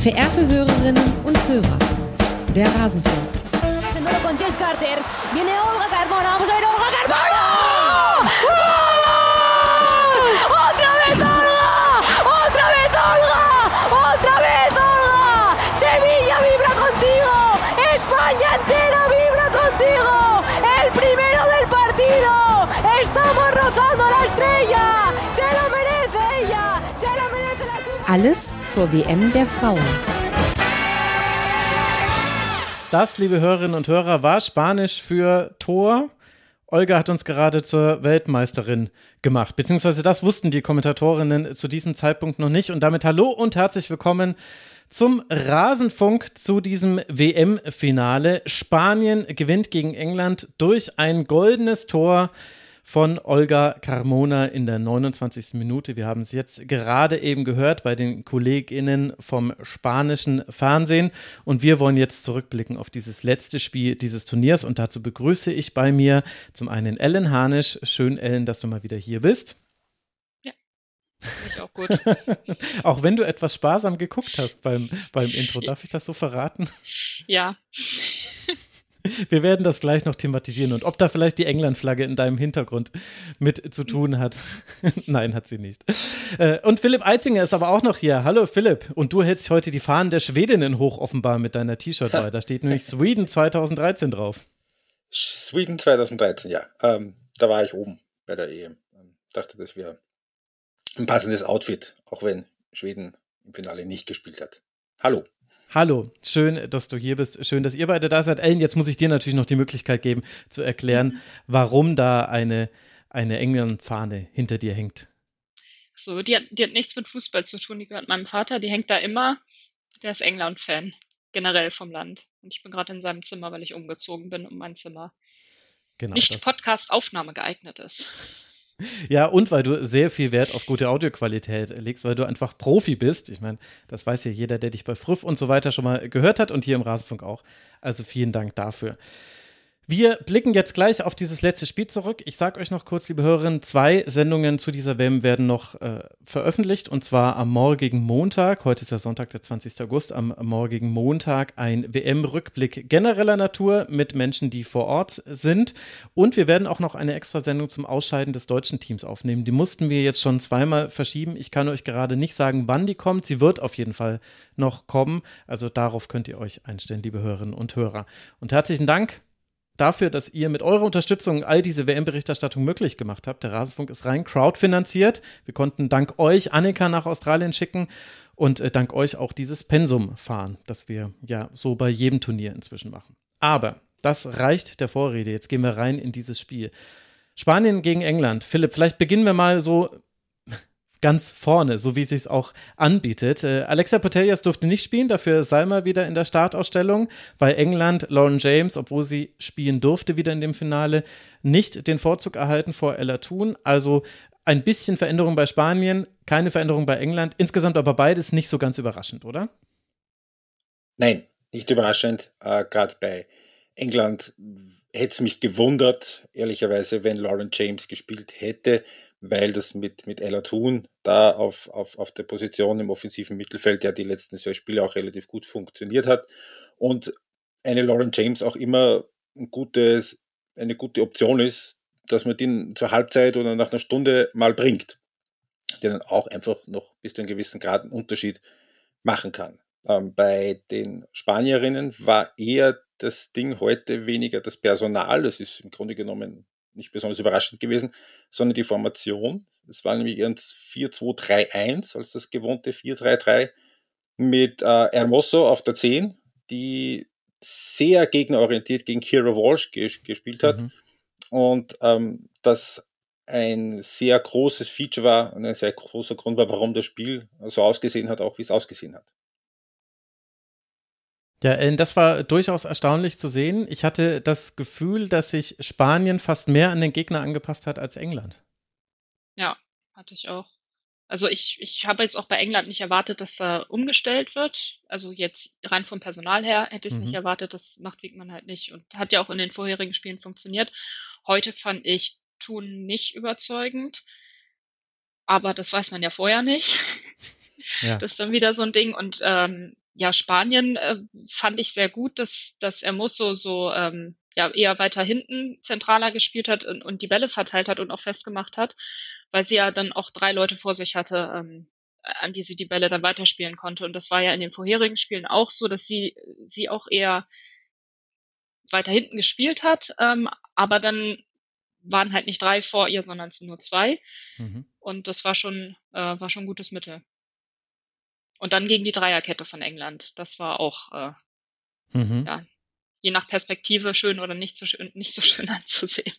Verehrte Hörerinnen und Hörer, der Rasenfunk. con Jess Carter. Viene Olga Carmona. Vamos a ver Olga Carmona. ¡Otra vez Olga! ¡Otra vez Olga! ¡Otra vez Olga! Sevilla vibra contigo. España entera vibra contigo. El primero del partido. Estamos rozando la estrella. Se lo merece ella. Se lo merece la Alles zur WM der Frauen. Das, liebe Hörerinnen und Hörer, war Spanisch für Tor. Olga hat uns gerade zur Weltmeisterin gemacht, beziehungsweise das wussten die Kommentatorinnen zu diesem Zeitpunkt noch nicht. Und damit hallo und herzlich willkommen zum Rasenfunk zu diesem WM-Finale. Spanien gewinnt gegen England durch ein goldenes Tor von Olga Carmona in der 29. Minute. Wir haben es jetzt gerade eben gehört bei den KollegInnen vom spanischen Fernsehen. Und wir wollen jetzt zurückblicken auf dieses letzte Spiel dieses Turniers. Und dazu begrüße ich bei mir zum einen Ellen Harnisch. Schön, Ellen, dass du mal wieder hier bist. Ja. Ich auch gut. auch wenn du etwas sparsam geguckt hast beim, beim Intro, darf ich das so verraten? Ja. Wir werden das gleich noch thematisieren und ob da vielleicht die England-Flagge in deinem Hintergrund mit zu tun hat. Nein, hat sie nicht. Äh, und Philipp Eitzinger ist aber auch noch hier. Hallo Philipp. Und du hältst heute die Fahnen der Schwedinnen hoch offenbar mit deiner T-Shirt-Wahl. Da steht nämlich Sweden 2013 drauf. Sweden 2013, ja. Ähm, da war ich oben bei der EM. Ähm, dachte, das wäre ein passendes Outfit, auch wenn Schweden im Finale nicht gespielt hat. Hallo. Hallo, schön, dass du hier bist. Schön, dass ihr beide da seid. Ellen, jetzt muss ich dir natürlich noch die Möglichkeit geben, zu erklären, mhm. warum da eine, eine England-Fahne hinter dir hängt. So, die hat, die hat nichts mit Fußball zu tun. Die gehört meinem Vater. Die hängt da immer. Der ist England-Fan, generell vom Land. Und ich bin gerade in seinem Zimmer, weil ich umgezogen bin und mein Zimmer genau, nicht Podcast-Aufnahme geeignet ist. Ja, und weil du sehr viel Wert auf gute Audioqualität legst, weil du einfach Profi bist. Ich meine, das weiß ja jeder, der dich bei Früff und so weiter schon mal gehört hat und hier im Rasenfunk auch. Also vielen Dank dafür. Wir blicken jetzt gleich auf dieses letzte Spiel zurück. Ich sage euch noch kurz, liebe Hörerinnen, zwei Sendungen zu dieser WM werden noch äh, veröffentlicht und zwar am morgigen Montag. Heute ist ja Sonntag, der 20. August. Am morgigen Montag ein WM-Rückblick genereller Natur mit Menschen, die vor Ort sind. Und wir werden auch noch eine extra Sendung zum Ausscheiden des deutschen Teams aufnehmen. Die mussten wir jetzt schon zweimal verschieben. Ich kann euch gerade nicht sagen, wann die kommt. Sie wird auf jeden Fall noch kommen. Also darauf könnt ihr euch einstellen, liebe Hörerinnen und Hörer. Und herzlichen Dank dafür, dass ihr mit eurer Unterstützung all diese WM-Berichterstattung möglich gemacht habt. Der Rasenfunk ist rein crowdfinanziert. Wir konnten dank euch Annika nach Australien schicken und äh, dank euch auch dieses Pensum fahren, das wir ja so bei jedem Turnier inzwischen machen. Aber das reicht der Vorrede. Jetzt gehen wir rein in dieses Spiel. Spanien gegen England. Philipp, vielleicht beginnen wir mal so ganz vorne, so wie es sich auch anbietet. Äh, Alexa Putellas durfte nicht spielen, dafür Salma wieder in der Startausstellung. Bei England Lauren James, obwohl sie spielen durfte wieder in dem Finale, nicht den Vorzug erhalten vor Ella Thun. Also ein bisschen Veränderung bei Spanien, keine Veränderung bei England. Insgesamt aber beides nicht so ganz überraschend, oder? Nein, nicht überraschend. Äh, Gerade bei England hätte es mich gewundert, ehrlicherweise, wenn Lauren James gespielt hätte weil das mit, mit Ella Thun da auf, auf, auf der Position im offensiven Mittelfeld ja die letzten zwei Spiele auch relativ gut funktioniert hat und eine Lauren James auch immer ein gutes, eine gute Option ist, dass man den zur Halbzeit oder nach einer Stunde mal bringt, der dann auch einfach noch bis zu einem gewissen Grad einen Unterschied machen kann. Ähm, bei den Spanierinnen war eher das Ding heute weniger das Personal, das ist im Grunde genommen nicht besonders überraschend gewesen, sondern die Formation. Es war nämlich eher ein 4-2-3-1 als das gewohnte 4-3-3 mit äh, Hermoso auf der 10, die sehr gegnerorientiert gegen Kira Walsh ges gespielt hat. Mhm. Und ähm, das ein sehr großes Feature war und ein sehr großer Grund war, warum das Spiel so ausgesehen hat, auch wie es ausgesehen hat. Ja, äh, das war durchaus erstaunlich zu sehen. Ich hatte das Gefühl, dass sich Spanien fast mehr an den Gegner angepasst hat als England. Ja, hatte ich auch. Also ich, ich habe jetzt auch bei England nicht erwartet, dass da umgestellt wird. Also jetzt rein vom Personal her hätte ich es mhm. nicht erwartet. Das macht Wiegmann halt nicht und hat ja auch in den vorherigen Spielen funktioniert. Heute fand ich Thun nicht überzeugend. Aber das weiß man ja vorher nicht. Ja. Das ist dann wieder so ein Ding. Und ähm, ja, Spanien äh, fand ich sehr gut, dass, dass er muss so, so ähm, ja, eher weiter hinten zentraler gespielt hat und, und die Bälle verteilt hat und auch festgemacht hat, weil sie ja dann auch drei Leute vor sich hatte, ähm, an die sie die Bälle dann weiterspielen konnte. Und das war ja in den vorherigen Spielen auch so, dass sie, sie auch eher weiter hinten gespielt hat, ähm, aber dann waren halt nicht drei vor ihr, sondern nur zwei. Mhm. Und das war schon, äh, war schon ein gutes Mittel. Und dann gegen die Dreierkette von England. Das war auch, äh, mhm. ja, je nach Perspektive schön oder nicht so schön, nicht so schön anzusehen.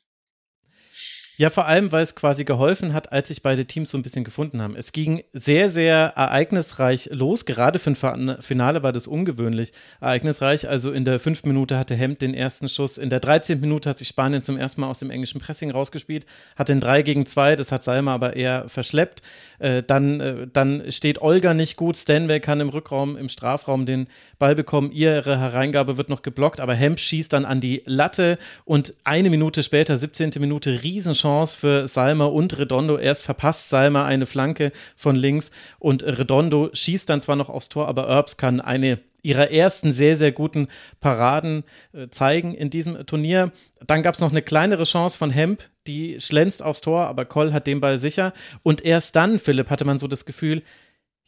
Ja, vor allem, weil es quasi geholfen hat, als sich beide Teams so ein bisschen gefunden haben. Es ging sehr, sehr ereignisreich los. Gerade für ein Finale war das ungewöhnlich ereignisreich. Also in der fünften Minute hatte Hemd den ersten Schuss. In der 13. Minute hat sich Spanien zum ersten Mal aus dem englischen Pressing rausgespielt, hat den 3 gegen 2, das hat Salma aber eher verschleppt. Äh, dann, äh, dann steht Olga nicht gut. Stanway kann im Rückraum, im Strafraum den Ball bekommen. Ihre Hereingabe wird noch geblockt, aber Hemd schießt dann an die Latte und eine Minute später, 17. Minute, Riesenchance Chance für Salma und Redondo. Erst verpasst Salma eine Flanke von links und Redondo schießt dann zwar noch aufs Tor, aber Erbs kann eine ihrer ersten sehr, sehr guten Paraden äh, zeigen in diesem Turnier. Dann gab es noch eine kleinere Chance von Hemp, die schlänzt aufs Tor, aber Koll hat den Ball sicher. Und erst dann, Philipp, hatte man so das Gefühl,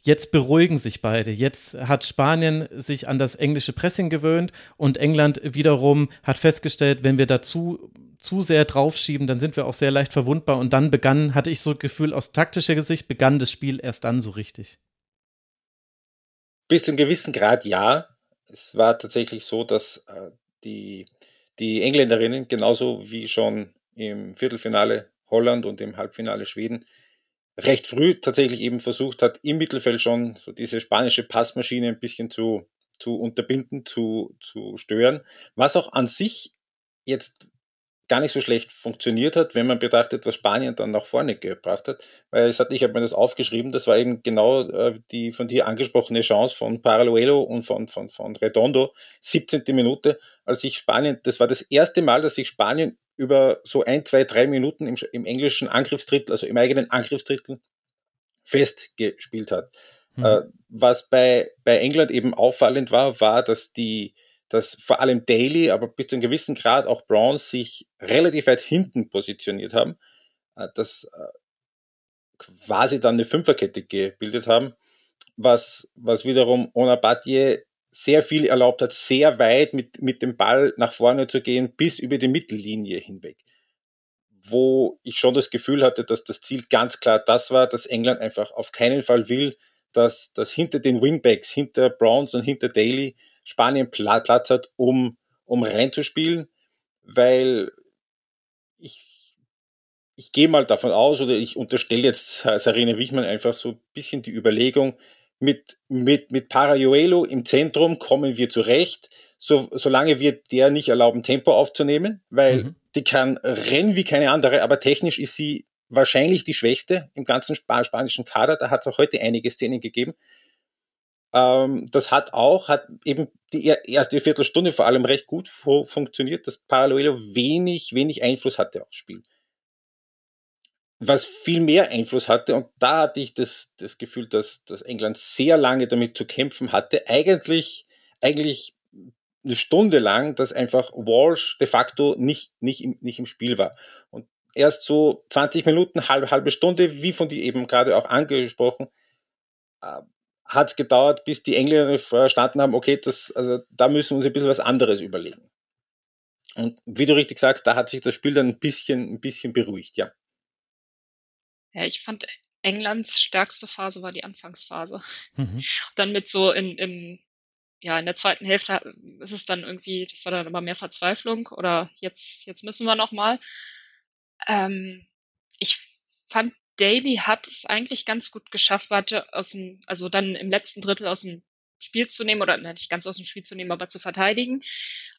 Jetzt beruhigen sich beide. Jetzt hat Spanien sich an das englische Pressing gewöhnt und England wiederum hat festgestellt, wenn wir dazu zu sehr draufschieben, dann sind wir auch sehr leicht verwundbar. Und dann begann, hatte ich so ein Gefühl, aus taktischer Sicht begann das Spiel erst dann so richtig. Bis zu einem gewissen Grad ja. Es war tatsächlich so, dass äh, die, die Engländerinnen genauso wie schon im Viertelfinale Holland und im Halbfinale Schweden recht früh tatsächlich eben versucht hat, im Mittelfeld schon so diese spanische Passmaschine ein bisschen zu, zu unterbinden, zu, zu stören, was auch an sich jetzt gar nicht so schlecht funktioniert hat, wenn man betrachtet, was Spanien dann nach vorne gebracht hat. Weil es hat, ich habe mir das aufgeschrieben, das war eben genau äh, die von dir angesprochene Chance von Paraluelo und von, von, von Redondo, 17. Minute, als sich Spanien, das war das erste Mal, dass sich Spanien über so ein, zwei, drei Minuten im, im englischen Angriffsdrittel, also im eigenen Angriffsdrittel, festgespielt hat. Mhm. Äh, was bei, bei England eben auffallend war, war, dass die dass vor allem Daly, aber bis zu einem gewissen Grad auch Browns sich relativ weit hinten positioniert haben, äh, dass äh, quasi dann eine Fünferkette gebildet haben, was, was wiederum Onabadje sehr viel erlaubt hat, sehr weit mit, mit dem Ball nach vorne zu gehen, bis über die Mittellinie hinweg. Wo ich schon das Gefühl hatte, dass das Ziel ganz klar das war, dass England einfach auf keinen Fall will, dass, dass hinter den Wingbacks, hinter Browns und hinter Daly Spanien Platz hat, um, um reinzuspielen, weil ich, ich gehe mal davon aus oder ich unterstelle jetzt Sarine Wichmann einfach so ein bisschen die Überlegung, mit, mit, mit Parajuelo im Zentrum kommen wir zurecht, so, solange wir der nicht erlauben, Tempo aufzunehmen, weil mhm. die kann rennen wie keine andere, aber technisch ist sie wahrscheinlich die schwächste im ganzen spanischen Kader. Da hat es auch heute einige Szenen gegeben, ähm, das hat auch, hat eben die erste Viertelstunde vor allem recht gut fu funktioniert, dass Parallelo wenig, wenig Einfluss hatte aufs Spiel. Was viel mehr Einfluss hatte, und da hatte ich das, das Gefühl, dass, dass England sehr lange damit zu kämpfen hatte, eigentlich, eigentlich eine Stunde lang, dass einfach Walsh de facto nicht, nicht, im, nicht im Spiel war. Und erst so 20 Minuten, halbe, halbe Stunde, wie von dir eben gerade auch angesprochen, äh, hat es gedauert, bis die Engländer verstanden haben, okay, das, also da müssen wir uns ein bisschen was anderes überlegen. Und wie du richtig sagst, da hat sich das Spiel dann ein bisschen, ein bisschen beruhigt, ja. Ja, ich fand Englands stärkste Phase war die Anfangsphase. Mhm. Dann mit so in, im, ja, in der zweiten Hälfte ist es dann irgendwie, das war dann aber mehr Verzweiflung oder jetzt, jetzt müssen wir noch mal. Ähm, ich fand Daly hat es eigentlich ganz gut geschafft, warte, aus dem, also dann im letzten Drittel aus dem Spiel zu nehmen oder nicht ganz aus dem Spiel zu nehmen, aber zu verteidigen.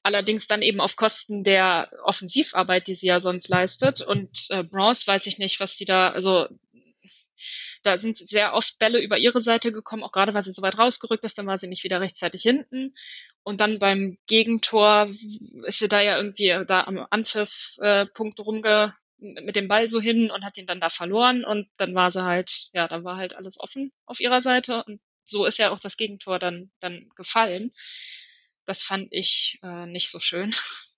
Allerdings dann eben auf Kosten der Offensivarbeit, die sie ja sonst leistet. Und äh, Bronze weiß ich nicht, was die da, also da sind sehr oft Bälle über ihre Seite gekommen, auch gerade weil sie so weit rausgerückt ist, dann war sie nicht wieder rechtzeitig hinten. Und dann beim Gegentor ist sie da ja irgendwie da am Anpfiff-Punkt äh, rumge mit dem Ball so hin und hat ihn dann da verloren und dann war sie halt, ja, dann war halt alles offen auf ihrer Seite und so ist ja auch das Gegentor dann, dann gefallen. Das fand ich äh, nicht so schön.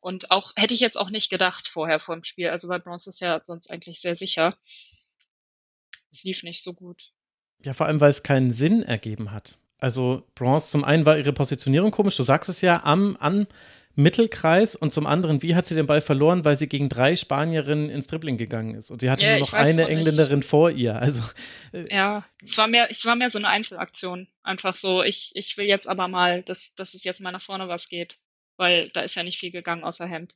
Und auch hätte ich jetzt auch nicht gedacht vorher vor dem Spiel. Also weil Bronze ist ja sonst eigentlich sehr sicher. Es lief nicht so gut. Ja, vor allem, weil es keinen Sinn ergeben hat. Also Bronze, zum einen war ihre Positionierung komisch, du sagst es ja, am, an Mittelkreis und zum anderen, wie hat sie den Ball verloren, weil sie gegen drei Spanierinnen ins Dribbling gegangen ist und sie hatte ja, nur noch eine Engländerin nicht. vor ihr. Also äh, ja, es war mehr, es war mehr so eine Einzelaktion, einfach so. Ich, ich will jetzt aber mal, dass, dass es jetzt mal nach vorne was geht, weil da ist ja nicht viel gegangen außer Hemd.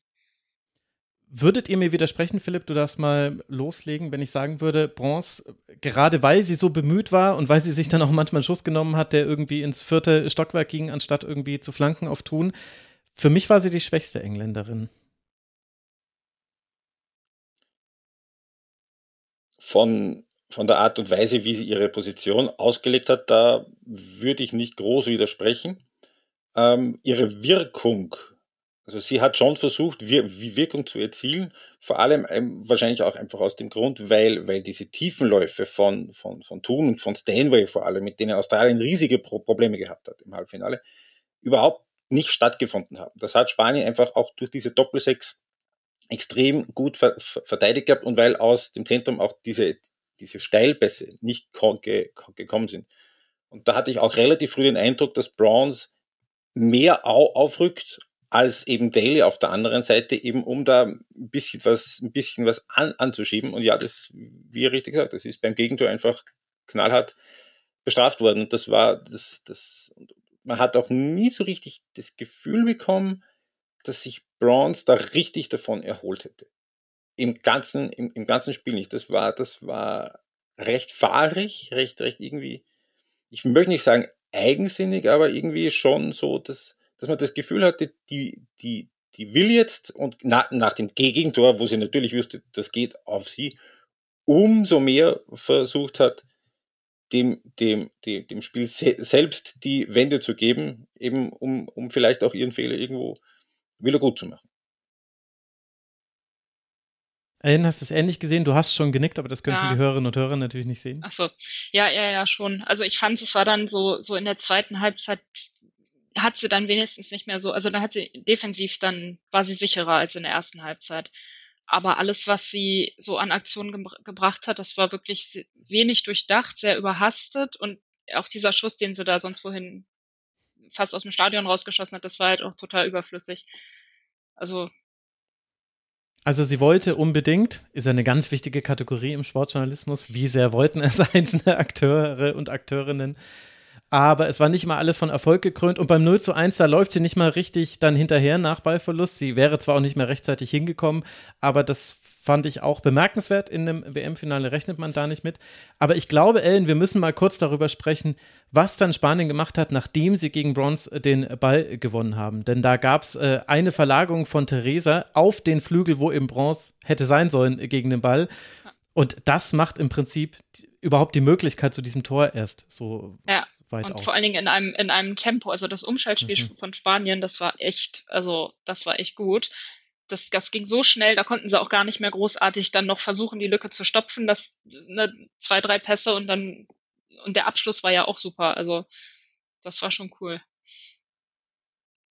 Würdet ihr mir widersprechen, Philipp, du darfst mal loslegen, wenn ich sagen würde, Bronze, gerade weil sie so bemüht war und weil sie sich dann auch manchmal einen Schuss genommen hat, der irgendwie ins vierte Stockwerk ging, anstatt irgendwie zu Flanken auf Tun, für mich war sie die schwächste Engländerin. Von, von der Art und Weise, wie sie ihre Position ausgelegt hat, da würde ich nicht groß widersprechen. Ähm, ihre Wirkung, also sie hat schon versucht, wie Wirkung zu erzielen, vor allem ähm, wahrscheinlich auch einfach aus dem Grund, weil, weil diese Tiefenläufe von, von, von Thun und von Stanway vor allem, mit denen Australien riesige Probleme gehabt hat im Halbfinale, überhaupt nicht stattgefunden haben. Das hat Spanien einfach auch durch diese Doppelsechs extrem gut ver verteidigt gehabt und weil aus dem Zentrum auch diese, diese Steilpässe nicht ge gekommen sind. Und da hatte ich auch relativ früh den Eindruck, dass Bronze mehr au aufrückt als eben Daly auf der anderen Seite, eben um da ein bisschen was, ein bisschen was an, anzuschieben. Und ja, das, wie richtig gesagt, das ist beim Gegentor einfach knallhart bestraft worden. Und das war, das, das, man hat auch nie so richtig das Gefühl bekommen, dass sich Bronze da richtig davon erholt hätte. Im ganzen, im, im ganzen Spiel nicht. Das war, das war recht fahrig, recht, recht irgendwie, ich möchte nicht sagen eigensinnig, aber irgendwie schon so, dass, dass man das Gefühl hatte, die, die, die will jetzt und na, nach dem Gegentor, wo sie natürlich wusste, das geht auf sie, umso mehr versucht hat, dem, dem, dem, dem Spiel se selbst die Wende zu geben, eben um, um vielleicht auch ihren Fehler irgendwo wieder gut zu machen. Ellen, hast du es ähnlich gesehen? Du hast schon genickt, aber das können ja. die Hörerinnen und Hörer natürlich nicht sehen. Ach so. Ja, ja, ja, schon. Also ich fand, es war dann so, so in der zweiten Halbzeit hat sie dann wenigstens nicht mehr so, also da hat sie defensiv dann, war sie sicherer als in der ersten Halbzeit. Aber alles, was sie so an Aktionen ge gebracht hat, das war wirklich wenig durchdacht, sehr überhastet und auch dieser Schuss, den sie da sonst wohin fast aus dem Stadion rausgeschossen hat, das war halt auch total überflüssig. Also. Also sie wollte unbedingt, ist eine ganz wichtige Kategorie im Sportjournalismus, wie sehr wollten es einzelne Akteure und Akteurinnen, aber es war nicht mal alles von Erfolg gekrönt und beim 0 zu 1, da läuft sie nicht mal richtig dann hinterher nach Ballverlust. Sie wäre zwar auch nicht mehr rechtzeitig hingekommen, aber das fand ich auch bemerkenswert. In einem WM-Finale rechnet man da nicht mit. Aber ich glaube, Ellen, wir müssen mal kurz darüber sprechen, was dann Spanien gemacht hat, nachdem sie gegen Bronze den Ball gewonnen haben. Denn da gab es äh, eine Verlagerung von Theresa auf den Flügel, wo eben Bronze hätte sein sollen gegen den Ball. Und das macht im Prinzip überhaupt die Möglichkeit zu diesem Tor erst so ja, weit und auf. vor allen Dingen in einem, in einem Tempo, also das Umschaltspiel mhm. von Spanien, das war echt, also das war echt gut. Das, das ging so schnell, da konnten sie auch gar nicht mehr großartig dann noch versuchen, die Lücke zu stopfen. Das ne, zwei, drei Pässe und dann und der Abschluss war ja auch super. Also das war schon cool.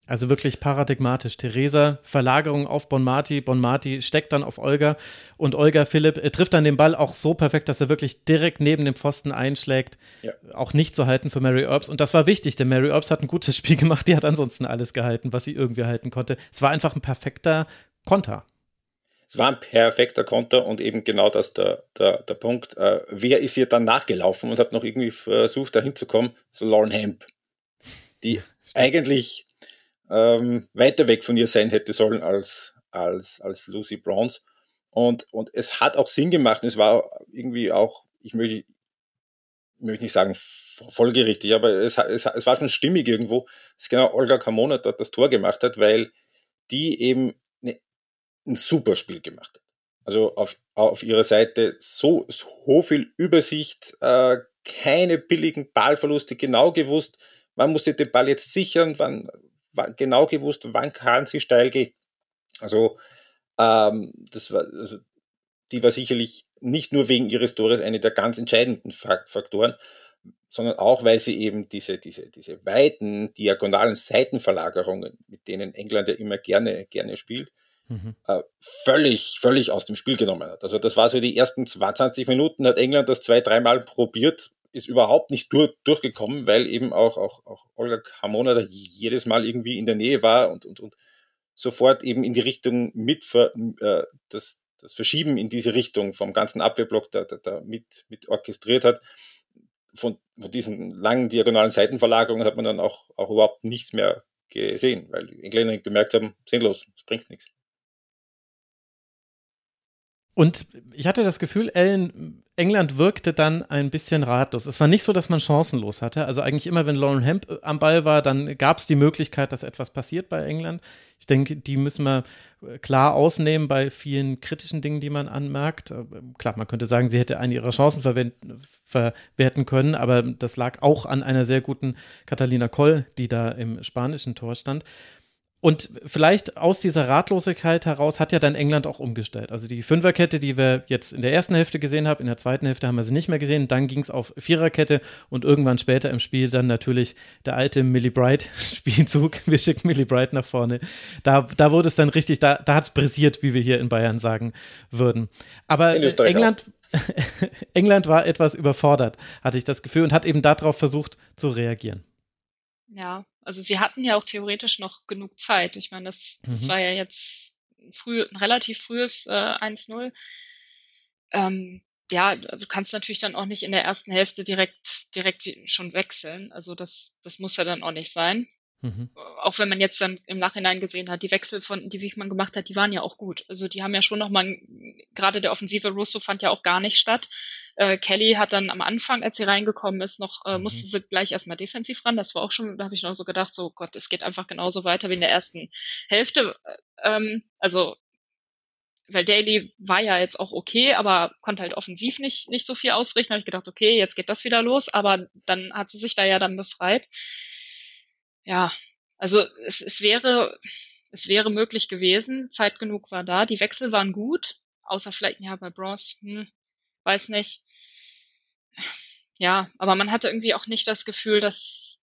Also wirklich paradigmatisch. Theresa, Verlagerung auf Bonmati. Bonmati steckt dann auf Olga und Olga Philipp äh, trifft dann den Ball auch so perfekt, dass er wirklich direkt neben dem Pfosten einschlägt. Ja. Auch nicht zu halten für Mary Earps. Und das war wichtig, denn Mary Earps hat ein gutes Spiel gemacht. Die hat ansonsten alles gehalten, was sie irgendwie halten konnte. Es war einfach ein perfekter Konter. Es war ein perfekter Konter und eben genau das der, der, der Punkt. Äh, wer ist ihr dann nachgelaufen und hat noch irgendwie versucht, da hinzukommen? So Lauren Hemp, die eigentlich ähm, weiter weg von ihr sein hätte sollen als, als, als Lucy Bronze. Und, und es hat auch Sinn gemacht es war irgendwie auch, ich möchte, ich möchte nicht sagen folgerichtig, aber es, es, es war schon stimmig irgendwo, dass genau Olga Carmona dort das Tor gemacht hat, weil die eben ne, ein super Spiel gemacht hat. Also auf, auf ihrer Seite so, so viel Übersicht, äh, keine billigen Ballverluste, genau gewusst, wann muss sie den Ball jetzt sichern, wann, genau gewusst, wann kann sie steil gehen. Also, ähm, das war, also, die war sicherlich nicht nur wegen ihres Tores eine der ganz entscheidenden Faktoren, sondern auch, weil sie eben diese, diese, diese weiten, diagonalen Seitenverlagerungen, mit denen England ja immer gerne, gerne spielt, mhm. äh, völlig, völlig aus dem Spiel genommen hat. Also das war so die ersten 20 Minuten, hat England das zwei, dreimal probiert, ist überhaupt nicht durch, durchgekommen, weil eben auch, auch, auch Olga Hamona da jedes Mal irgendwie in der Nähe war und, und, und sofort eben in die Richtung mit äh, das, das Verschieben in diese Richtung vom ganzen Abwehrblock da, da, da mit, mit orchestriert hat. Von, von diesen langen diagonalen Seitenverlagerungen hat man dann auch, auch überhaupt nichts mehr gesehen, weil die Engländer gemerkt haben, sinnlos, es bringt nichts. Und ich hatte das Gefühl, Ellen, England wirkte dann ein bisschen ratlos. Es war nicht so, dass man chancenlos hatte. Also eigentlich immer, wenn Lauren Hemp äh, am Ball war, dann gab es die Möglichkeit, dass etwas passiert bei England. Ich denke, die müssen wir äh, klar ausnehmen bei vielen kritischen Dingen, die man anmerkt. Äh, klar, man könnte sagen, sie hätte eine ihrer Chancen verwerten können, aber das lag auch an einer sehr guten Catalina Koll, die da im spanischen Tor stand. Und vielleicht aus dieser Ratlosigkeit heraus hat ja dann England auch umgestellt. Also die Fünferkette, die wir jetzt in der ersten Hälfte gesehen haben, in der zweiten Hälfte haben wir sie nicht mehr gesehen. Dann ging es auf Viererkette und irgendwann später im Spiel dann natürlich der alte Millie Bright-Spielzug. Wir schicken Millie Bright nach vorne. Da, da wurde es dann richtig, da, da hat es brisiert, wie wir hier in Bayern sagen würden. Aber England, England war etwas überfordert, hatte ich das Gefühl, und hat eben darauf versucht zu reagieren. Ja, also sie hatten ja auch theoretisch noch genug Zeit. Ich meine, das, das mhm. war ja jetzt früh, ein relativ frühes äh, 1-0. Ähm, ja, du kannst natürlich dann auch nicht in der ersten Hälfte direkt, direkt schon wechseln. Also das, das muss ja dann auch nicht sein. Mhm. Auch wenn man jetzt dann im Nachhinein gesehen hat, die Wechsel von, die Wichmann gemacht hat, die waren ja auch gut. Also die haben ja schon nochmal, gerade der offensive Russo fand ja auch gar nicht statt. Äh, Kelly hat dann am Anfang, als sie reingekommen ist, noch, äh, mhm. musste sie gleich erstmal defensiv ran. Das war auch schon, da habe ich noch so gedacht, so Gott, es geht einfach genauso weiter wie in der ersten Hälfte. Ähm, also weil Daly war ja jetzt auch okay, aber konnte halt offensiv nicht, nicht so viel ausrichten. Da habe ich gedacht, okay, jetzt geht das wieder los, aber dann hat sie sich da ja dann befreit ja, also es, es wäre, es wäre möglich gewesen, Zeit genug war da, die Wechsel waren gut, außer vielleicht, ja, bei Bronze, hm, weiß nicht. Ja, aber man hatte irgendwie auch nicht das Gefühl, dass,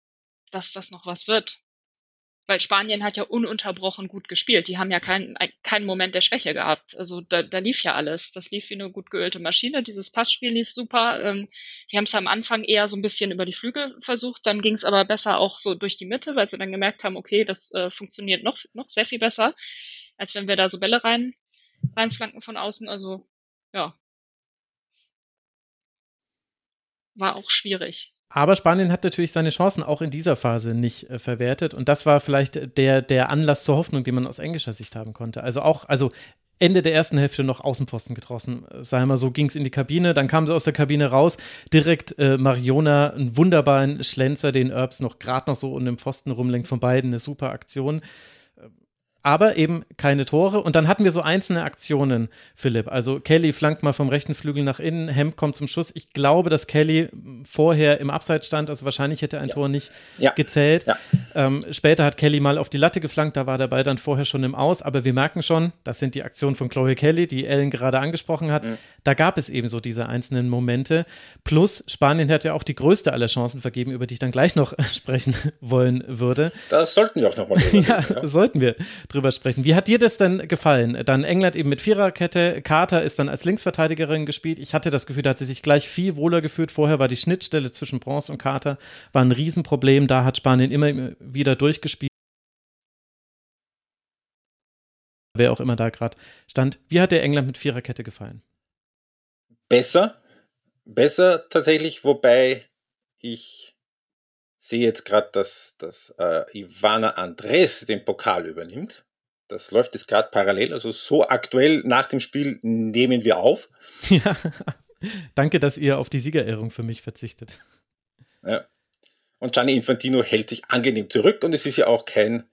dass das noch was wird weil Spanien hat ja ununterbrochen gut gespielt. Die haben ja keinen keinen Moment der Schwäche gehabt. Also da, da lief ja alles. Das lief wie eine gut geölte Maschine. Dieses Passspiel lief super. Ähm, die haben es am Anfang eher so ein bisschen über die Flügel versucht. Dann ging es aber besser auch so durch die Mitte, weil sie dann gemerkt haben, okay, das äh, funktioniert noch, noch sehr viel besser, als wenn wir da so Bälle rein, reinflanken von außen. Also ja. War auch schwierig. Aber Spanien hat natürlich seine Chancen auch in dieser Phase nicht äh, verwertet. Und das war vielleicht der, der Anlass zur Hoffnung, den man aus englischer Sicht haben konnte. Also auch, also Ende der ersten Hälfte noch Außenpfosten getroffen. Sei mal so, ging es in die Kabine, dann kam sie aus der Kabine raus, direkt äh, Mariona, einen wunderbaren Schlenzer, den Erbs noch gerade noch so um den Pfosten rumlenkt von beiden, eine super Aktion aber eben keine Tore. Und dann hatten wir so einzelne Aktionen, Philipp. Also Kelly flankt mal vom rechten Flügel nach innen, Hemp kommt zum Schuss. Ich glaube, dass Kelly vorher im Abseits stand, also wahrscheinlich hätte ein ja. Tor nicht ja. gezählt. Ja. Ähm, später hat Kelly mal auf die Latte geflankt, da war der Ball dann vorher schon im Aus. Aber wir merken schon, das sind die Aktionen von Chloe Kelly, die Ellen gerade angesprochen hat. Mhm. Da gab es eben so diese einzelnen Momente. Plus, Spanien hat ja auch die größte aller Chancen vergeben, über die ich dann gleich noch sprechen wollen würde. Das sollten wir auch nochmal. ja, ja, sollten wir drüber sprechen. Wie hat dir das denn gefallen? Dann England eben mit Viererkette, Carter ist dann als Linksverteidigerin gespielt. Ich hatte das Gefühl, da hat sie sich gleich viel wohler gefühlt. Vorher war die Schnittstelle zwischen Bronze und Carter war ein Riesenproblem. Da hat Spanien immer wieder durchgespielt. Wer auch immer da gerade stand. Wie hat dir England mit Viererkette gefallen? Besser. Besser tatsächlich, wobei ich sehe jetzt gerade, dass, dass äh, Ivana Andres den Pokal übernimmt. Das läuft jetzt gerade parallel, also so aktuell nach dem Spiel nehmen wir auf. Ja, danke, dass ihr auf die Siegerehrung für mich verzichtet. Ja. Und Gianni Infantino hält sich angenehm zurück und es ist ja auch kein,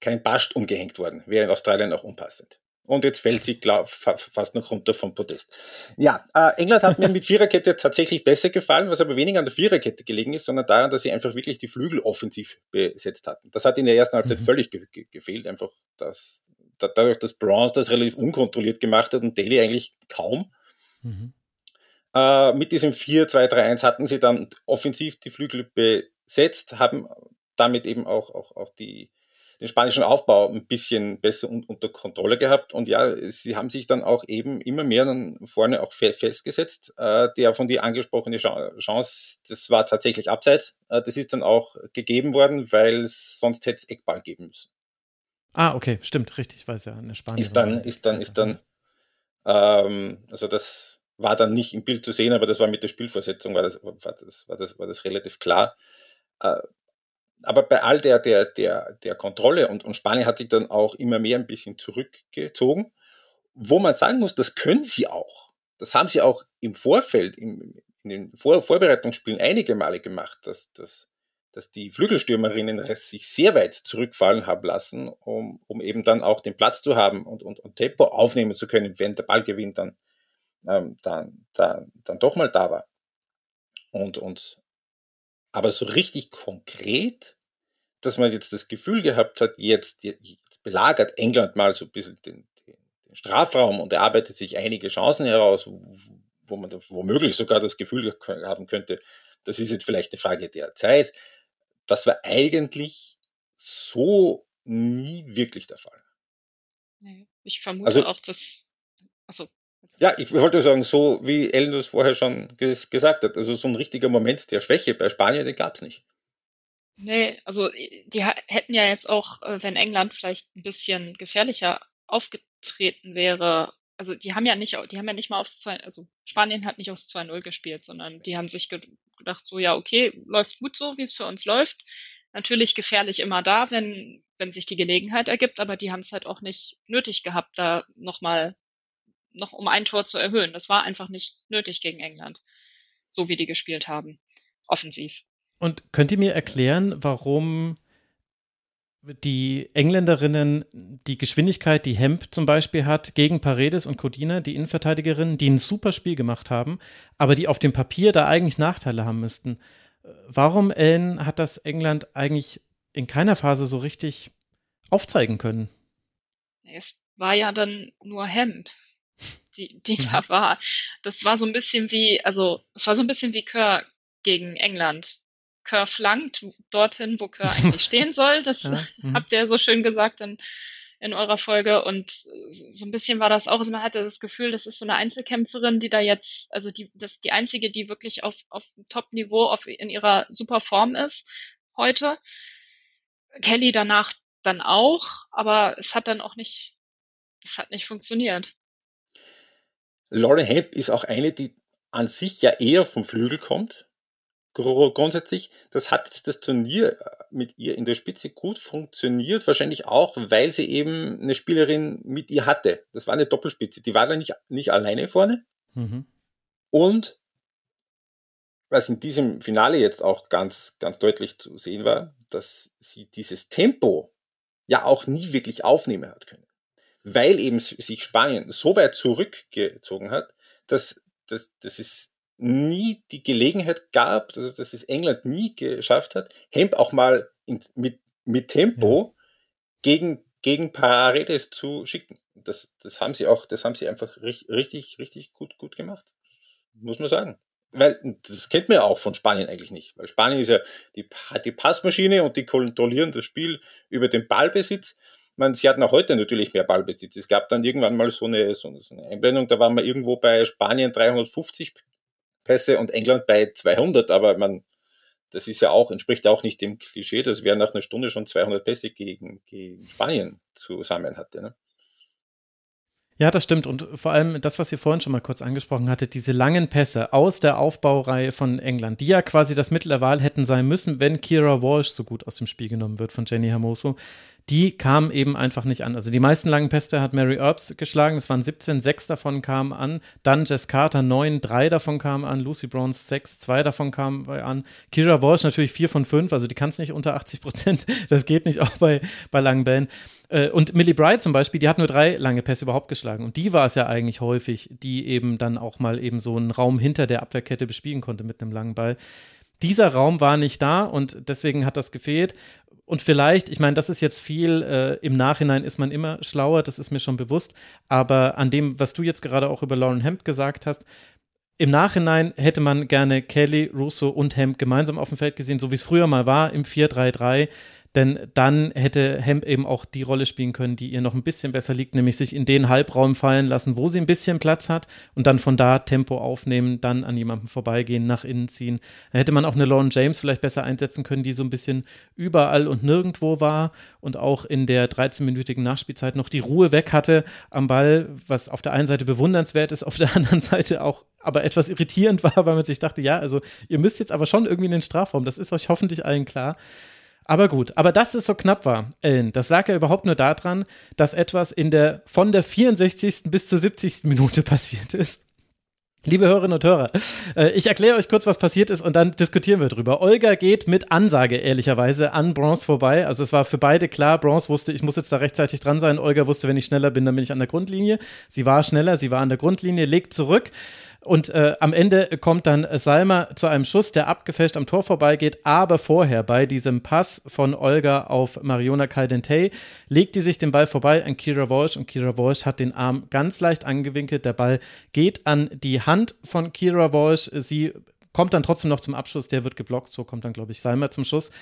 kein Bast umgehängt worden. Wäre in Australien auch unpassend. Und jetzt fällt sie glaub, fast noch runter vom Podest. Ja, äh, England hat mir mit Viererkette tatsächlich besser gefallen, was aber weniger an der Viererkette gelegen ist, sondern daran, dass sie einfach wirklich die Flügel offensiv besetzt hatten. Das hat in der ersten Halbzeit mhm. völlig ge ge gefehlt, einfach dass, dadurch, dass Bronze das relativ unkontrolliert gemacht hat und Daly eigentlich kaum. Mhm. Äh, mit diesem 4-2-3-1 hatten sie dann offensiv die Flügel besetzt, haben damit eben auch, auch, auch die, den spanischen Aufbau ein bisschen besser un unter Kontrolle gehabt. Und ja, sie haben sich dann auch eben immer mehr dann vorne auch fe festgesetzt. Äh, der von dir angesprochene Chance, das war tatsächlich abseits. Äh, das ist dann auch gegeben worden, weil sonst hätte es Eckball geben müssen. Ah, okay, stimmt, richtig, weiß ja, eine Spanien. Ist dann, ist dann, ist dann, ähm, also das war dann nicht im Bild zu sehen, aber das war mit der Spielvorsetzung, war das, war das, war das, war das relativ klar. Äh, aber bei all der, der, der, der Kontrolle und, und Spanien hat sich dann auch immer mehr ein bisschen zurückgezogen, wo man sagen muss, das können sie auch. Das haben sie auch im Vorfeld, im, in den Vor Vorbereitungsspielen einige Male gemacht, dass, dass, dass die Flügelstürmerinnen sich sehr weit zurückfallen haben lassen, um, um eben dann auch den Platz zu haben und, und, und Tempo aufnehmen zu können, wenn der Ballgewinn dann, ähm, dann, dann, dann doch mal da war. Und, und aber so richtig konkret, dass man jetzt das Gefühl gehabt hat, jetzt, jetzt belagert England mal so ein bisschen den, den, den Strafraum und erarbeitet sich einige Chancen heraus, wo man womöglich sogar das Gefühl haben könnte, das ist jetzt vielleicht eine Frage der Zeit. Das war eigentlich so nie wirklich der Fall. Ich vermute also, auch, dass. Achso, ja, ich wollte sagen, so wie Ellen das vorher schon ges gesagt hat, also so ein richtiger Moment der Schwäche bei Spanien, den gab es nicht. Nee, also die hätten ja jetzt auch, äh, wenn England vielleicht ein bisschen gefährlicher aufgetreten wäre, also die haben ja nicht, die haben ja nicht mal aufs 2, also Spanien hat nicht aufs 2-0 gespielt, sondern die haben sich gedacht, so ja, okay, läuft gut so, wie es für uns läuft. Natürlich gefährlich immer da, wenn, wenn sich die Gelegenheit ergibt, aber die haben es halt auch nicht nötig gehabt, da nochmal noch um ein Tor zu erhöhen. Das war einfach nicht nötig gegen England, so wie die gespielt haben, offensiv. Und könnt ihr mir erklären, warum die Engländerinnen die Geschwindigkeit, die Hemp zum Beispiel hat, gegen Paredes und Codina, die Innenverteidigerinnen, die ein super Spiel gemacht haben, aber die auf dem Papier da eigentlich Nachteile haben müssten. Warum, Ellen, hat das England eigentlich in keiner Phase so richtig aufzeigen können? Es war ja dann nur Hemp die, die mhm. da war. Das war so ein bisschen wie, also es war so ein bisschen wie Kerr gegen England. Kerr flankt dorthin, wo Kerr eigentlich stehen soll. Das ja, mhm. habt ihr so schön gesagt in, in eurer Folge. Und so ein bisschen war das auch, also man hatte das Gefühl, das ist so eine Einzelkämpferin, die da jetzt, also die, das die einzige, die wirklich auf, auf Top-Niveau auf, in ihrer super Form ist heute. Kelly danach dann auch, aber es hat dann auch nicht, es hat nicht funktioniert. Lauren Hemp ist auch eine, die an sich ja eher vom Flügel kommt. Grundsätzlich, das hat jetzt das Turnier äh, mit ihr in der Spitze gut funktioniert, wahrscheinlich auch, weil sie eben eine Spielerin mit ihr hatte. Das war eine Doppelspitze. Die war da nicht, nicht alleine vorne. Mhm. Und was in diesem Finale jetzt auch ganz, ganz deutlich zu sehen war, dass sie dieses Tempo ja auch nie wirklich aufnehmen hat können weil eben sich Spanien so weit zurückgezogen hat, dass, dass, dass es nie die Gelegenheit gab, dass, dass es England nie geschafft hat, Hemp auch mal in, mit, mit Tempo ja. gegen, gegen Paredes zu schicken. Das, das haben sie auch, das haben sie einfach richtig, richtig gut, gut gemacht. Muss man sagen. Weil, das kennt man ja auch von Spanien eigentlich nicht. Weil Spanien ist ja, die, hat die Passmaschine und die kontrollieren das Spiel über den Ballbesitz man, sie hatten auch heute natürlich mehr Ballbesitz. Es gab dann irgendwann mal so eine, so eine Einblendung, da waren wir irgendwo bei Spanien 350 Pässe und England bei 200, aber man, das ist ja auch, entspricht auch nicht dem Klischee, dass wer nach einer Stunde schon 200 Pässe gegen, gegen Spanien zusammen hatte. Ne? Ja, das stimmt. Und vor allem das, was ihr vorhin schon mal kurz angesprochen hattet, diese langen Pässe aus der Aufbaureihe von England, die ja quasi das Mittel der Wahl hätten sein müssen, wenn Kira Walsh so gut aus dem Spiel genommen wird von Jenny Hermoso die kamen eben einfach nicht an. Also die meisten langen Pässe hat Mary Earps geschlagen, das waren 17, sechs davon kamen an. Dann Jess Carter, neun, drei davon kamen an. Lucy Bronze, sechs, zwei davon kamen an. Kira Walsh natürlich vier von fünf, also die kann es nicht unter 80 Prozent. Das geht nicht auch bei, bei langen Bällen. Äh, und Millie Bright zum Beispiel, die hat nur drei lange Pässe überhaupt geschlagen. Und die war es ja eigentlich häufig, die eben dann auch mal eben so einen Raum hinter der Abwehrkette bespielen konnte mit einem langen Ball dieser Raum war nicht da und deswegen hat das gefehlt und vielleicht, ich meine, das ist jetzt viel, äh, im Nachhinein ist man immer schlauer, das ist mir schon bewusst, aber an dem, was du jetzt gerade auch über Lauren Hemp gesagt hast, Im Nachhinein hätte man gerne Kelly, Russo und Hemp gemeinsam auf dem Feld gesehen, so wie es früher mal war im 4-3-3. Denn dann hätte Hemp eben auch die Rolle spielen können, die ihr noch ein bisschen besser liegt, nämlich sich in den Halbraum fallen lassen, wo sie ein bisschen Platz hat und dann von da Tempo aufnehmen, dann an jemandem vorbeigehen, nach innen ziehen. Dann hätte man auch eine Lauren James vielleicht besser einsetzen können, die so ein bisschen überall und nirgendwo war und auch in der 13-minütigen Nachspielzeit noch die Ruhe weg hatte am Ball, was auf der einen Seite bewundernswert ist, auf der anderen Seite auch aber etwas irritierend war, weil man sich dachte, ja, also ihr müsst jetzt aber schon irgendwie in den Strafraum, das ist euch hoffentlich allen klar. Aber gut, aber dass es so knapp war, Ellen, das lag ja überhaupt nur daran, dass etwas in der von der 64. bis zur 70. Minute passiert ist. Liebe Hörerinnen und Hörer, äh, ich erkläre euch kurz, was passiert ist und dann diskutieren wir drüber. Olga geht mit Ansage, ehrlicherweise, an Bronze vorbei. Also es war für beide klar, Bronze wusste, ich muss jetzt da rechtzeitig dran sein. Olga wusste, wenn ich schneller bin, dann bin ich an der Grundlinie. Sie war schneller, sie war an der Grundlinie, legt zurück. Und äh, am Ende kommt dann Salma zu einem Schuss, der abgefälscht am Tor vorbeigeht, aber vorher bei diesem Pass von Olga auf Mariona Caldentey legt die sich den Ball vorbei an Kira Walsh und Kira Walsh hat den Arm ganz leicht angewinkelt. Der Ball geht an die Hand von Kira Walsh. Sie kommt dann trotzdem noch zum Abschluss, der wird geblockt, so kommt dann, glaube ich, Salma zum Schuss.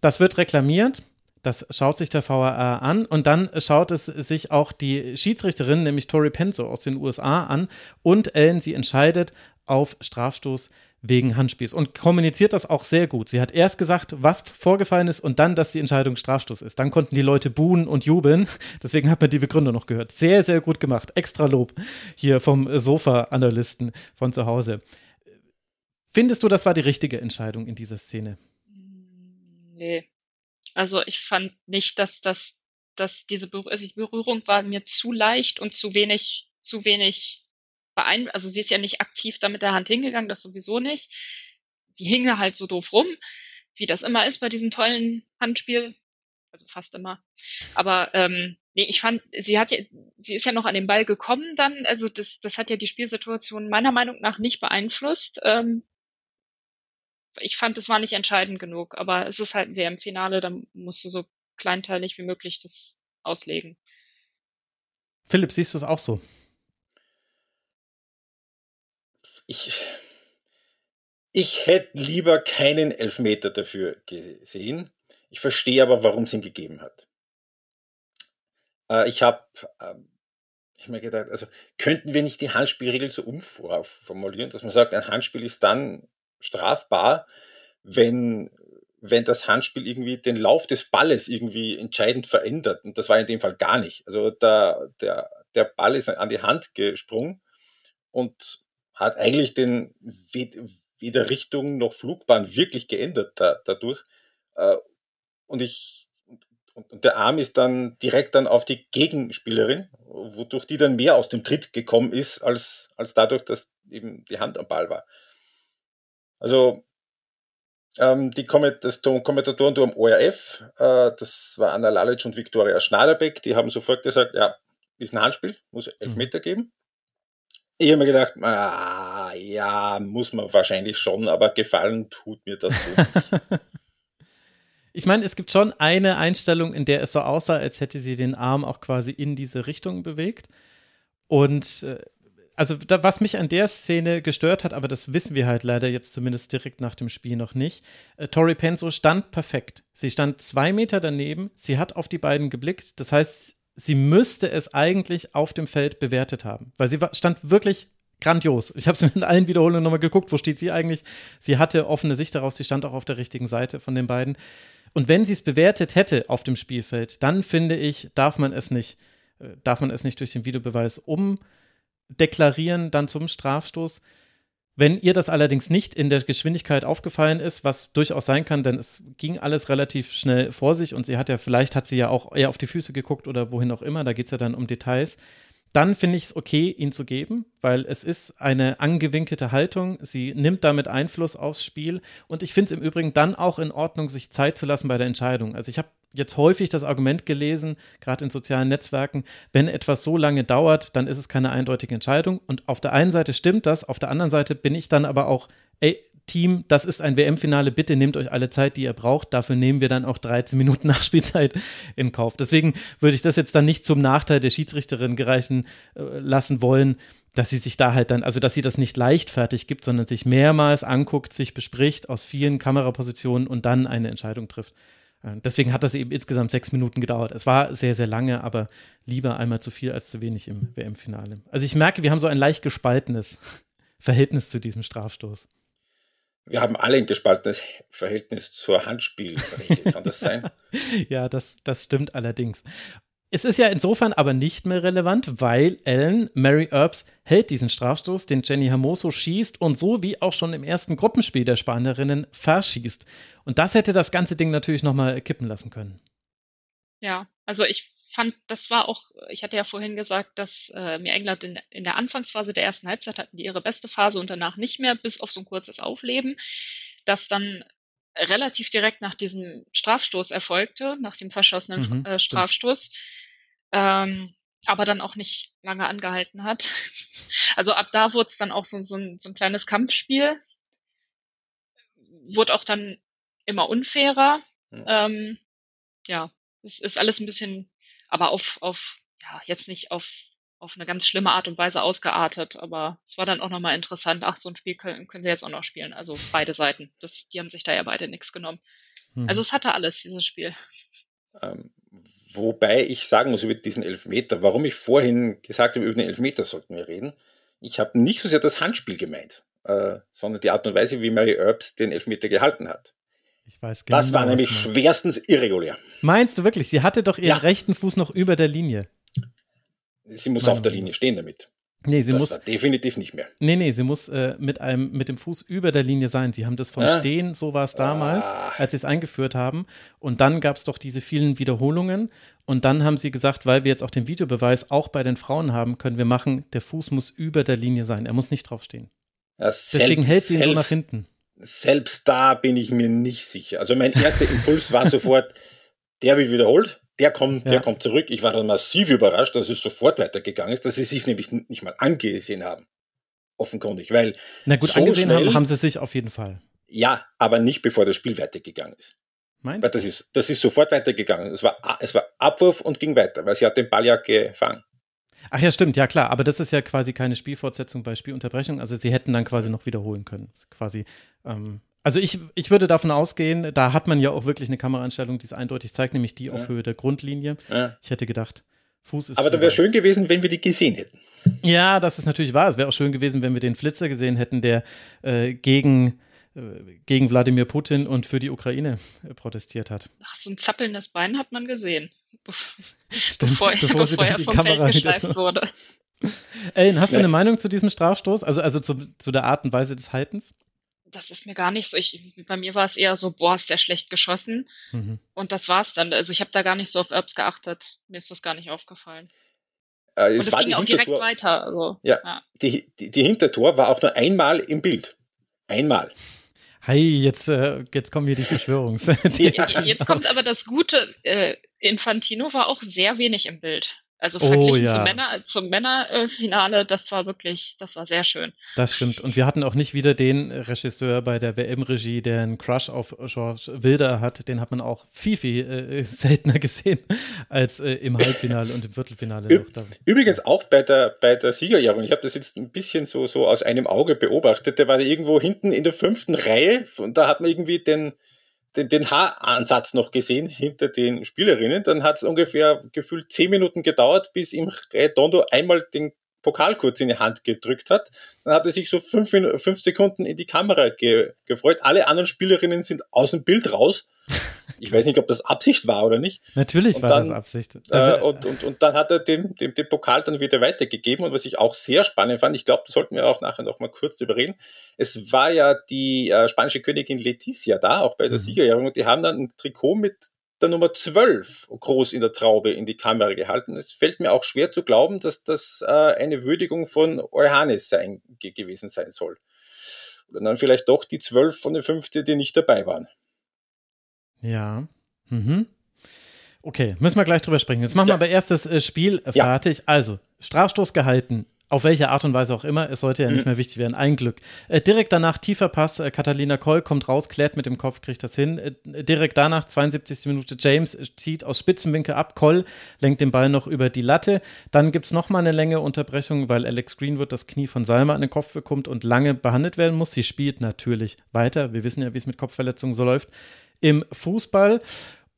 Das wird reklamiert. Das schaut sich der VAR an und dann schaut es sich auch die Schiedsrichterin, nämlich Tori Penzo aus den USA an und Ellen, sie entscheidet auf Strafstoß wegen Handspiels und kommuniziert das auch sehr gut. Sie hat erst gesagt, was vorgefallen ist und dann, dass die Entscheidung Strafstoß ist. Dann konnten die Leute buhen und jubeln. Deswegen hat man die Begründung noch gehört. Sehr, sehr gut gemacht. Extra Lob hier vom Sofa-Analysten von zu Hause. Findest du, das war die richtige Entscheidung in dieser Szene? Nee, also ich fand nicht, dass das, dass diese Berührung, also Berührung war mir zu leicht und zu wenig, zu wenig beein, also sie ist ja nicht aktiv da mit der Hand hingegangen, das sowieso nicht. Die hing halt so doof rum, wie das immer ist bei diesem tollen Handspiel, also fast immer. Aber ähm, nee, ich fand, sie hat ja, sie ist ja noch an den Ball gekommen dann, also das, das hat ja die Spielsituation meiner Meinung nach nicht beeinflusst. Ähm, ich fand, es war nicht entscheidend genug, aber es ist halt ein WM-Finale, da musst du so kleinteilig wie möglich das auslegen. Philipp, siehst du es auch so? Ich, ich hätte lieber keinen Elfmeter dafür gesehen. Ich verstehe aber, warum es ihn gegeben hat. Äh, ich habe äh, ich mir gedacht, also könnten wir nicht die Handspielregel so umformulieren, dass man sagt, ein Handspiel ist dann strafbar, wenn, wenn das Handspiel irgendwie den Lauf des Balles irgendwie entscheidend verändert. Und das war in dem Fall gar nicht. Also der, der, der Ball ist an die Hand gesprungen und hat eigentlich den weder Richtung noch Flugbahn wirklich geändert da, dadurch. Äh, und ich und der Arm ist dann direkt dann auf die Gegenspielerin, wodurch die dann mehr aus dem Tritt gekommen ist, als, als dadurch, dass eben die Hand am Ball war. Also ähm, die Komment das Kommentatoren am ORF, äh, das war Anna Lalic und Viktoria Schnaderbeck, die haben sofort gesagt, ja, ist ein Handspiel, muss Elfmeter mhm. geben. Ich habe mir gedacht, ah, ja, muss man wahrscheinlich schon, aber gefallen tut mir das so nicht. Ich meine, es gibt schon eine Einstellung, in der es so aussah, als hätte sie den Arm auch quasi in diese Richtung bewegt. Und äh, also da, was mich an der Szene gestört hat, aber das wissen wir halt leider jetzt zumindest direkt nach dem Spiel noch nicht. Äh, Tori Penso stand perfekt. Sie stand zwei Meter daneben, sie hat auf die beiden geblickt. Das heißt, sie müsste es eigentlich auf dem Feld bewertet haben, weil sie war, stand wirklich grandios. Ich habe es in allen Wiederholungen nochmal geguckt, wo steht sie eigentlich? Sie hatte offene Sicht darauf, sie stand auch auf der richtigen Seite von den beiden. Und wenn sie es bewertet hätte auf dem Spielfeld, dann finde ich, darf man es nicht, äh, darf man es nicht durch den Videobeweis um deklarieren dann zum Strafstoß. Wenn ihr das allerdings nicht in der Geschwindigkeit aufgefallen ist, was durchaus sein kann, denn es ging alles relativ schnell vor sich und sie hat ja, vielleicht hat sie ja auch eher auf die Füße geguckt oder wohin auch immer, da geht es ja dann um Details, dann finde ich es okay, ihn zu geben, weil es ist eine angewinkelte Haltung. Sie nimmt damit Einfluss aufs Spiel und ich finde es im Übrigen dann auch in Ordnung, sich Zeit zu lassen bei der Entscheidung. Also ich habe jetzt häufig das Argument gelesen, gerade in sozialen Netzwerken, wenn etwas so lange dauert, dann ist es keine eindeutige Entscheidung. Und auf der einen Seite stimmt das, auf der anderen Seite bin ich dann aber auch, ey, Team, das ist ein WM-Finale, bitte nehmt euch alle Zeit, die ihr braucht. Dafür nehmen wir dann auch 13 Minuten Nachspielzeit in Kauf. Deswegen würde ich das jetzt dann nicht zum Nachteil der Schiedsrichterin gereichen äh, lassen wollen, dass sie sich da halt dann, also dass sie das nicht leichtfertig gibt, sondern sich mehrmals anguckt, sich bespricht aus vielen Kamerapositionen und dann eine Entscheidung trifft. Äh, deswegen hat das eben insgesamt sechs Minuten gedauert. Es war sehr, sehr lange, aber lieber einmal zu viel als zu wenig im WM-Finale. Also ich merke, wir haben so ein leicht gespaltenes Verhältnis zu diesem Strafstoß. Wir haben alle ein gespaltenes Verhältnis zur Handspielregel. Kann das sein? ja, das, das stimmt allerdings. Es ist ja insofern aber nicht mehr relevant, weil Ellen, Mary Earps, hält diesen Strafstoß, den Jenny Hermoso schießt und so wie auch schon im ersten Gruppenspiel der Spanierinnen verschießt. Und das hätte das ganze Ding natürlich nochmal kippen lassen können. Ja, also ich fand, das war auch, ich hatte ja vorhin gesagt, dass äh, mir England in, in der Anfangsphase der ersten Halbzeit hatten die ihre beste Phase und danach nicht mehr, bis auf so ein kurzes Aufleben, das dann relativ direkt nach diesem Strafstoß erfolgte, nach dem verschossenen mhm, äh, Strafstoß, ähm, aber dann auch nicht lange angehalten hat. Also ab da wurde es dann auch so, so, ein, so ein kleines Kampfspiel, wurde auch dann immer unfairer. Mhm. Ähm, ja, es ist alles ein bisschen aber auf, auf, ja, jetzt nicht auf, auf eine ganz schlimme Art und Weise ausgeartet, aber es war dann auch nochmal interessant, ach, so ein Spiel können, können sie jetzt auch noch spielen. Also beide Seiten. Das, die haben sich da ja beide nichts genommen. Hm. Also es hatte alles, dieses Spiel. Ähm, wobei ich sagen muss über diesen Elfmeter, warum ich vorhin gesagt habe, über den Elfmeter sollten wir reden. Ich habe nicht so sehr das Handspiel gemeint, äh, sondern die Art und Weise, wie Mary Earps den Elfmeter gehalten hat. Ich weiß genau, das war nämlich schwerstens irregulär. Meinst du wirklich? Sie hatte doch ihren ja. rechten Fuß noch über der Linie. Sie muss Meine auf der Linie stehen damit. Nee, sie das muss definitiv nicht mehr. Nee, nee, sie muss äh, mit einem mit dem Fuß über der Linie sein. Sie haben das vom ja. Stehen, so war es damals, ah. als sie es eingeführt haben. Und dann gab es doch diese vielen Wiederholungen. Und dann haben sie gesagt, weil wir jetzt auch den Videobeweis auch bei den Frauen haben, können wir machen, der Fuß muss über der Linie sein. Er muss nicht draufstehen. Ja, Deswegen hält sie ihn so nach hinten selbst da bin ich mir nicht sicher. Also mein erster Impuls war sofort, der wird wiederholt, der kommt, ja. der kommt zurück. Ich war dann massiv überrascht, dass es sofort weitergegangen ist, dass sie sich nämlich nicht mal angesehen haben. Offenkundig, weil. Na gut, so angesehen schnell, haben, haben sie sich auf jeden Fall. Ja, aber nicht bevor das Spiel weitergegangen ist. Meinst weil das ist, das ist sofort weitergegangen. Es war, es war Abwurf und ging weiter, weil sie hat den Ball ja gefangen. Ach ja, stimmt, ja klar, aber das ist ja quasi keine Spielfortsetzung bei Spielunterbrechung. Also sie hätten dann quasi noch wiederholen können. quasi, ähm, also ich, ich würde davon ausgehen, da hat man ja auch wirklich eine Kameraeinstellung, die es eindeutig zeigt, nämlich die ja. auf Höhe der Grundlinie. Ja. Ich hätte gedacht, Fuß ist. Aber da wäre schön gewesen, wenn wir die gesehen hätten. Ja, das ist natürlich wahr. Es wäre auch schön gewesen, wenn wir den Flitzer gesehen hätten, der äh, gegen äh, gegen Wladimir Putin und für die Ukraine äh, protestiert hat. Ach, so ein zappelndes Bein hat man gesehen, Stimmt, bevor, bevor, bevor er vom Kamera Feld geschleift wurde. Ellen, hast du eine Meinung zu diesem Strafstoß, also, also zu, zu der Art und Weise des Haltens? Das ist mir gar nicht so. Ich, bei mir war es eher so, boah, ist der schlecht geschossen. Mhm. Und das war's dann. Also ich habe da gar nicht so auf Erbs geachtet. Mir ist das gar nicht aufgefallen. Äh, es und es ging auch direkt weiter. Also, ja, ja. Die, die, die Hintertor war auch nur einmal im Bild. Einmal. Hi, jetzt, äh, jetzt kommen hier die Verschwörungs. jetzt kommt aber das Gute, äh, Infantino war auch sehr wenig im Bild. Also verglichen oh, ja. zum, Männer, zum Männerfinale, das war wirklich, das war sehr schön. Das stimmt. Und wir hatten auch nicht wieder den Regisseur bei der WM-Regie, der einen Crush auf George Wilder hat. Den hat man auch viel, viel äh, seltener gesehen als äh, im Halbfinale und im Viertelfinale. Ü Übrigens auch bei der, bei der Siegerjahrung. Ich habe das jetzt ein bisschen so, so aus einem Auge beobachtet. Der war irgendwo hinten in der fünften Reihe und da hat man irgendwie den, den, den Haaransatz noch gesehen hinter den Spielerinnen. Dann hat es ungefähr gefühlt zehn Minuten gedauert, bis ihm Redondo einmal den Pokal kurz in die Hand gedrückt hat. Dann hat er sich so fünf, fünf Sekunden in die Kamera ge gefreut. Alle anderen Spielerinnen sind aus dem Bild raus. Ich weiß nicht, ob das Absicht war oder nicht. Natürlich und war dann, das Absicht. Äh, und, und, und dann hat er den, den, den Pokal dann wieder weitergegeben. Und was ich auch sehr spannend fand, ich glaube, da sollten wir auch nachher noch mal kurz drüber reden. Es war ja die äh, spanische Königin Letizia da, auch bei der mhm. Siegerehrung. Und die haben dann ein Trikot mit der Nummer 12 groß in der Traube in die Kamera gehalten. Es fällt mir auch schwer zu glauben, dass das äh, eine Würdigung von Euhanes sein, gewesen sein soll. Oder dann vielleicht doch die 12 von den 15, die nicht dabei waren. Ja. Mhm. Okay, müssen wir gleich drüber sprechen. Jetzt machen ja. wir aber erst das äh, Spiel ja. fertig. Also, Strafstoß gehalten. Auf welche Art und Weise auch immer, es sollte ja nicht mhm. mehr wichtig werden. Ein Glück. Äh, direkt danach tiefer Pass, äh, Catalina Koll kommt raus, klärt mit dem Kopf, kriegt das hin. Äh, direkt danach, 72. Minute, James zieht aus Spitzenwinkel ab, Koll lenkt den Ball noch über die Latte. Dann gibt es nochmal eine Länge Unterbrechung, weil Alex Greenwood das Knie von Salma an den Kopf bekommt und lange behandelt werden muss. Sie spielt natürlich weiter. Wir wissen ja, wie es mit Kopfverletzungen so läuft. Im Fußball.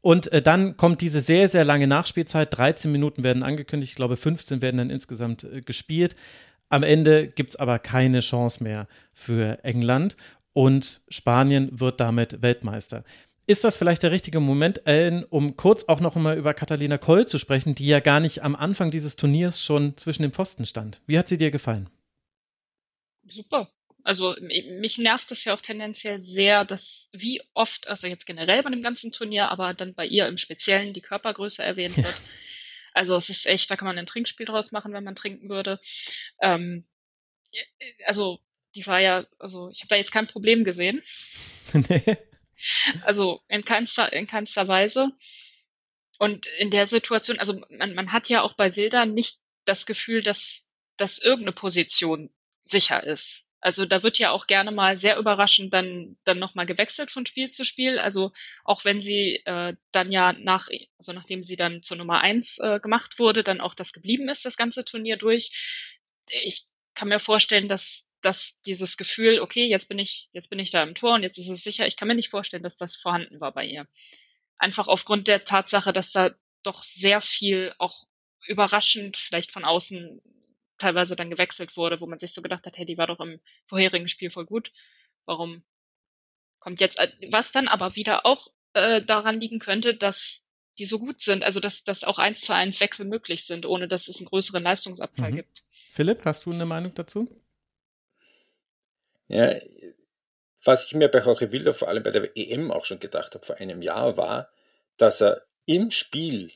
Und äh, dann kommt diese sehr, sehr lange Nachspielzeit. 13 Minuten werden angekündigt. Ich glaube, 15 werden dann insgesamt äh, gespielt. Am Ende gibt es aber keine Chance mehr für England und Spanien wird damit Weltmeister. Ist das vielleicht der richtige Moment, Ellen, um kurz auch noch mal über Catalina Koll zu sprechen, die ja gar nicht am Anfang dieses Turniers schon zwischen den Pfosten stand? Wie hat sie dir gefallen? Super. Also mich nervt das ja auch tendenziell sehr, dass wie oft, also jetzt generell bei dem ganzen Turnier, aber dann bei ihr im Speziellen die Körpergröße erwähnt wird. Also es ist echt, da kann man ein Trinkspiel draus machen, wenn man trinken würde. Ähm, also die war ja, also ich habe da jetzt kein Problem gesehen. nee. Also in keinster, in keinster Weise. Und in der Situation, also man, man hat ja auch bei Wilder nicht das Gefühl, dass, dass irgendeine Position sicher ist. Also da wird ja auch gerne mal sehr überraschend dann, dann nochmal gewechselt von Spiel zu Spiel. Also auch wenn sie äh, dann ja nach, also nachdem sie dann zur Nummer eins äh, gemacht wurde, dann auch das geblieben ist, das ganze Turnier durch. Ich kann mir vorstellen, dass, dass dieses Gefühl, okay, jetzt bin ich, jetzt bin ich da im Tor und jetzt ist es sicher, ich kann mir nicht vorstellen, dass das vorhanden war bei ihr. Einfach aufgrund der Tatsache, dass da doch sehr viel auch überraschend vielleicht von außen teilweise dann gewechselt wurde, wo man sich so gedacht hat, hey, die war doch im vorherigen Spiel voll gut. Warum kommt jetzt, äh, was dann aber wieder auch äh, daran liegen könnte, dass die so gut sind, also dass, dass auch eins zu eins Wechsel möglich sind, ohne dass es einen größeren Leistungsabfall mhm. gibt. Philipp, hast du eine Meinung dazu? Ja, was ich mir bei Jorge Wilder vor allem bei der EM auch schon gedacht habe vor einem Jahr, war, dass er im Spiel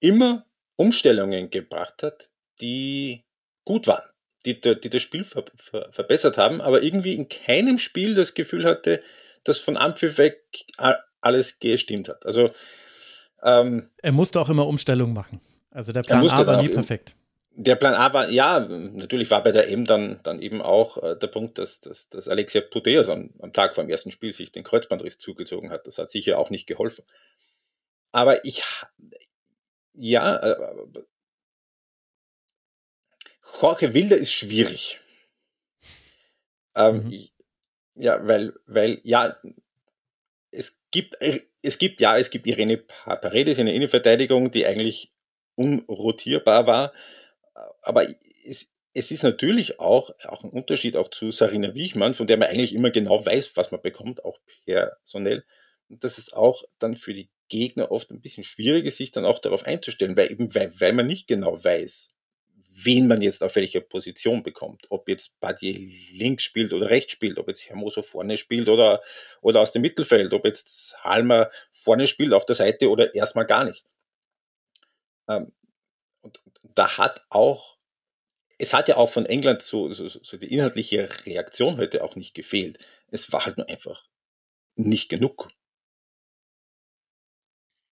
immer Umstellungen gebracht hat, die gut waren, die, die das Spiel ver, ver, verbessert haben, aber irgendwie in keinem Spiel das Gefühl hatte, dass von Anpfiff weg alles gestimmt hat. Also ähm, er musste auch immer Umstellungen machen. Also der Plan A war nie perfekt. Der Plan A war, ja, natürlich war bei der M dann, dann eben auch äh, der Punkt, dass, dass, dass Alexia Puteas am, am Tag vor dem ersten Spiel sich den Kreuzbandriss zugezogen hat. Das hat sicher auch nicht geholfen. Aber ich, ja, äh, Jorge Wilder ist schwierig. Ähm, mhm. ich, ja, weil, weil, ja, es gibt, äh, es gibt, ja, es gibt Irene Paredes in der Innenverteidigung, die eigentlich unrotierbar war. Aber es, es ist natürlich auch, auch ein Unterschied auch zu Sarina Wiechmann, von der man eigentlich immer genau weiß, was man bekommt, auch personell. Und das ist auch dann für die Gegner oft ein bisschen schwierig sich dann auch darauf einzustellen, weil eben, weil, weil man nicht genau weiß, wen man jetzt auf welcher Position bekommt. Ob jetzt Badier links spielt oder rechts spielt, ob jetzt Hermoso vorne spielt oder, oder aus dem Mittelfeld, ob jetzt Halmer vorne spielt auf der Seite oder erstmal gar nicht. Ähm, und, da hat auch, es hat ja auch von England so, so, so die inhaltliche Reaktion heute auch nicht gefehlt. Es war halt nur einfach nicht genug.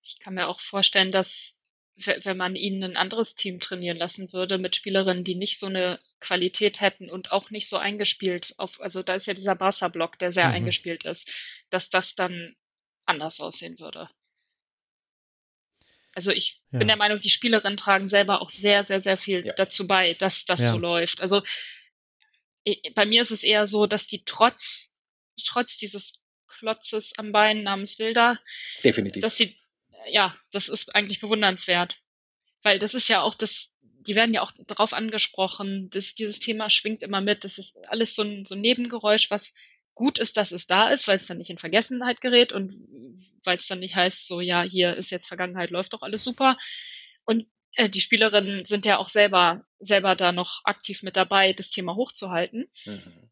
Ich kann mir auch vorstellen, dass wenn man ihnen ein anderes Team trainieren lassen würde mit Spielerinnen, die nicht so eine Qualität hätten und auch nicht so eingespielt auf, also da ist ja dieser Barca-Block, der sehr mhm. eingespielt ist, dass das dann anders aussehen würde. Also ich ja. bin der Meinung, die Spielerinnen tragen selber auch sehr, sehr, sehr viel ja. dazu bei, dass das ja. so läuft. Also bei mir ist es eher so, dass die trotz, trotz dieses Klotzes am Bein namens Wilder, Definitiv. dass sie ja, das ist eigentlich bewundernswert. Weil das ist ja auch das, die werden ja auch darauf angesprochen, dass dieses Thema schwingt immer mit. Das ist alles so ein, so ein Nebengeräusch, was gut ist, dass es da ist, weil es dann nicht in Vergessenheit gerät und weil es dann nicht heißt, so ja, hier ist jetzt Vergangenheit, läuft doch alles super. Und äh, die Spielerinnen sind ja auch selber, selber da noch aktiv mit dabei, das Thema hochzuhalten. Mhm.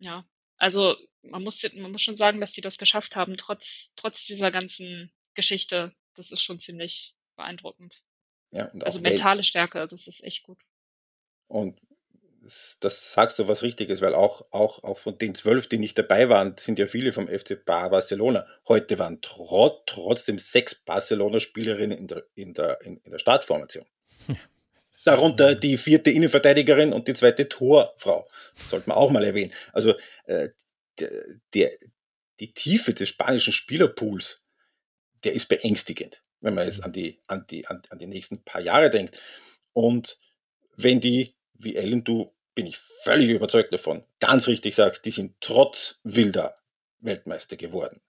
Ja, also man muss, man muss schon sagen, dass die das geschafft haben, trotz, trotz dieser ganzen Geschichte. Das ist schon ziemlich beeindruckend. Ja, also mentale Stärke, das ist echt gut. Und das sagst du was Richtiges, weil auch, auch, auch von den zwölf, die nicht dabei waren, sind ja viele vom FC Barcelona. Heute waren trot, trotzdem sechs Barcelona-Spielerinnen in der, in, der, in, in der Startformation. Darunter die vierte Innenverteidigerin und die zweite Torfrau. Das sollte man auch mal erwähnen. Also äh, der, der, die Tiefe des spanischen Spielerpools, der ist beängstigend, wenn man jetzt an die, an die, an, an die nächsten paar Jahre denkt. Und wenn die, wie Ellen, du bin ich völlig überzeugt davon, ganz richtig sagst, die sind trotz Wilder Weltmeister geworden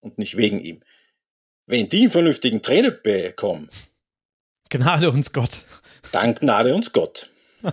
und nicht wegen ihm. Wenn die einen vernünftigen Trainer bekommen, Gnade uns Gott. Dank Gnade uns Gott.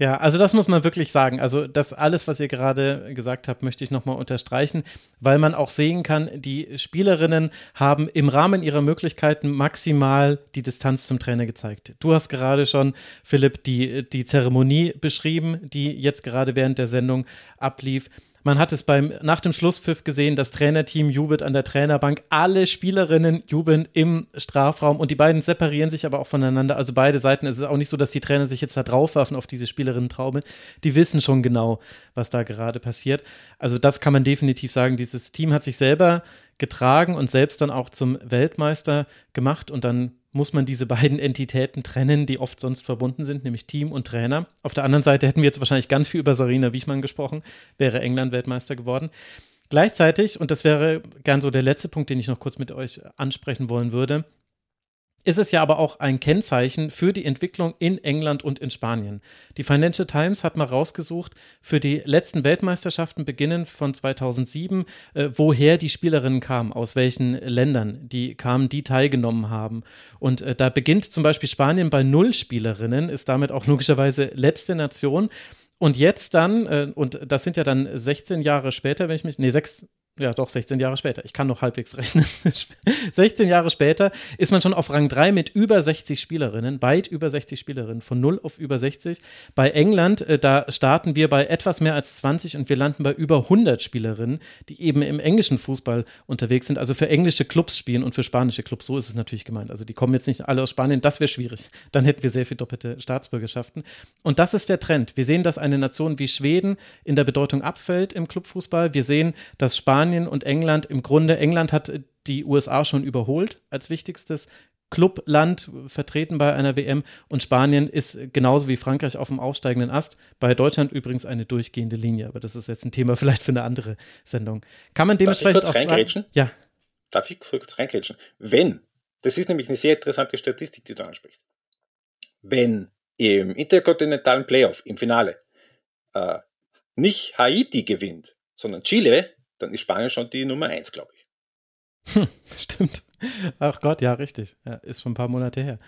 Ja, also das muss man wirklich sagen. Also das alles, was ihr gerade gesagt habt, möchte ich nochmal unterstreichen, weil man auch sehen kann, die Spielerinnen haben im Rahmen ihrer Möglichkeiten maximal die Distanz zum Trainer gezeigt. Du hast gerade schon, Philipp, die, die Zeremonie beschrieben, die jetzt gerade während der Sendung ablief. Man hat es beim, nach dem Schlusspfiff gesehen, das Trainerteam jubelt an der Trainerbank, alle Spielerinnen jubeln im Strafraum und die beiden separieren sich aber auch voneinander. Also beide Seiten, es ist auch nicht so, dass die Trainer sich jetzt da draufwerfen auf diese Spielerinnen-Traube. Die wissen schon genau, was da gerade passiert. Also das kann man definitiv sagen. Dieses Team hat sich selber getragen und selbst dann auch zum Weltmeister gemacht und dann muss man diese beiden Entitäten trennen, die oft sonst verbunden sind, nämlich Team und Trainer. Auf der anderen Seite hätten wir jetzt wahrscheinlich ganz viel über Sarina Wiechmann gesprochen, wäre England Weltmeister geworden. Gleichzeitig, und das wäre gern so der letzte Punkt, den ich noch kurz mit euch ansprechen wollen würde, ist es ja aber auch ein Kennzeichen für die Entwicklung in England und in Spanien. Die Financial Times hat mal rausgesucht für die letzten Weltmeisterschaften beginnen von 2007, äh, woher die Spielerinnen kamen, aus welchen Ländern die kamen, die teilgenommen haben. Und äh, da beginnt zum Beispiel Spanien bei null Spielerinnen, ist damit auch logischerweise letzte Nation. Und jetzt dann, äh, und das sind ja dann 16 Jahre später, wenn ich mich, nee, sechs, ja doch 16 Jahre später, ich kann noch halbwegs rechnen, 16 Jahre später ist man schon auf Rang 3 mit über 60 Spielerinnen, weit über 60 Spielerinnen, von 0 auf über 60. Bei England, äh, da starten wir bei etwas mehr als 20 und wir landen bei über 100 Spielerinnen, die eben im englischen Fußball unterwegs sind, also für englische Clubs spielen und für spanische Clubs, so ist es natürlich gemeint. Also die kommen jetzt nicht alle aus Spanien, das wäre schwierig. Dann hätten wir sehr viel doppelte Staatsbürgerschaften. Und das ist der Trend. Wir sehen, dass eine Nation wie Schweden in der Bedeutung abfällt im Clubfußball. Wir sehen, dass Spanien Spanien und England im Grunde, England hat die USA schon überholt als wichtigstes Clubland vertreten bei einer WM und Spanien ist genauso wie Frankreich auf dem aufsteigenden Ast. Bei Deutschland übrigens eine durchgehende Linie, aber das ist jetzt ein Thema vielleicht für eine andere Sendung. Kann man dementsprechend Darf ich kurz auch Ja. Darf ich kurz reingrätschen? Wenn, das ist nämlich eine sehr interessante Statistik, die du ansprichst. Wenn im interkontinentalen Playoff, im Finale, äh, nicht Haiti gewinnt, sondern Chile, dann ist Spanien schon die Nummer eins, glaube ich. Hm, stimmt. Ach Gott, ja, richtig. Ja, ist schon ein paar Monate her.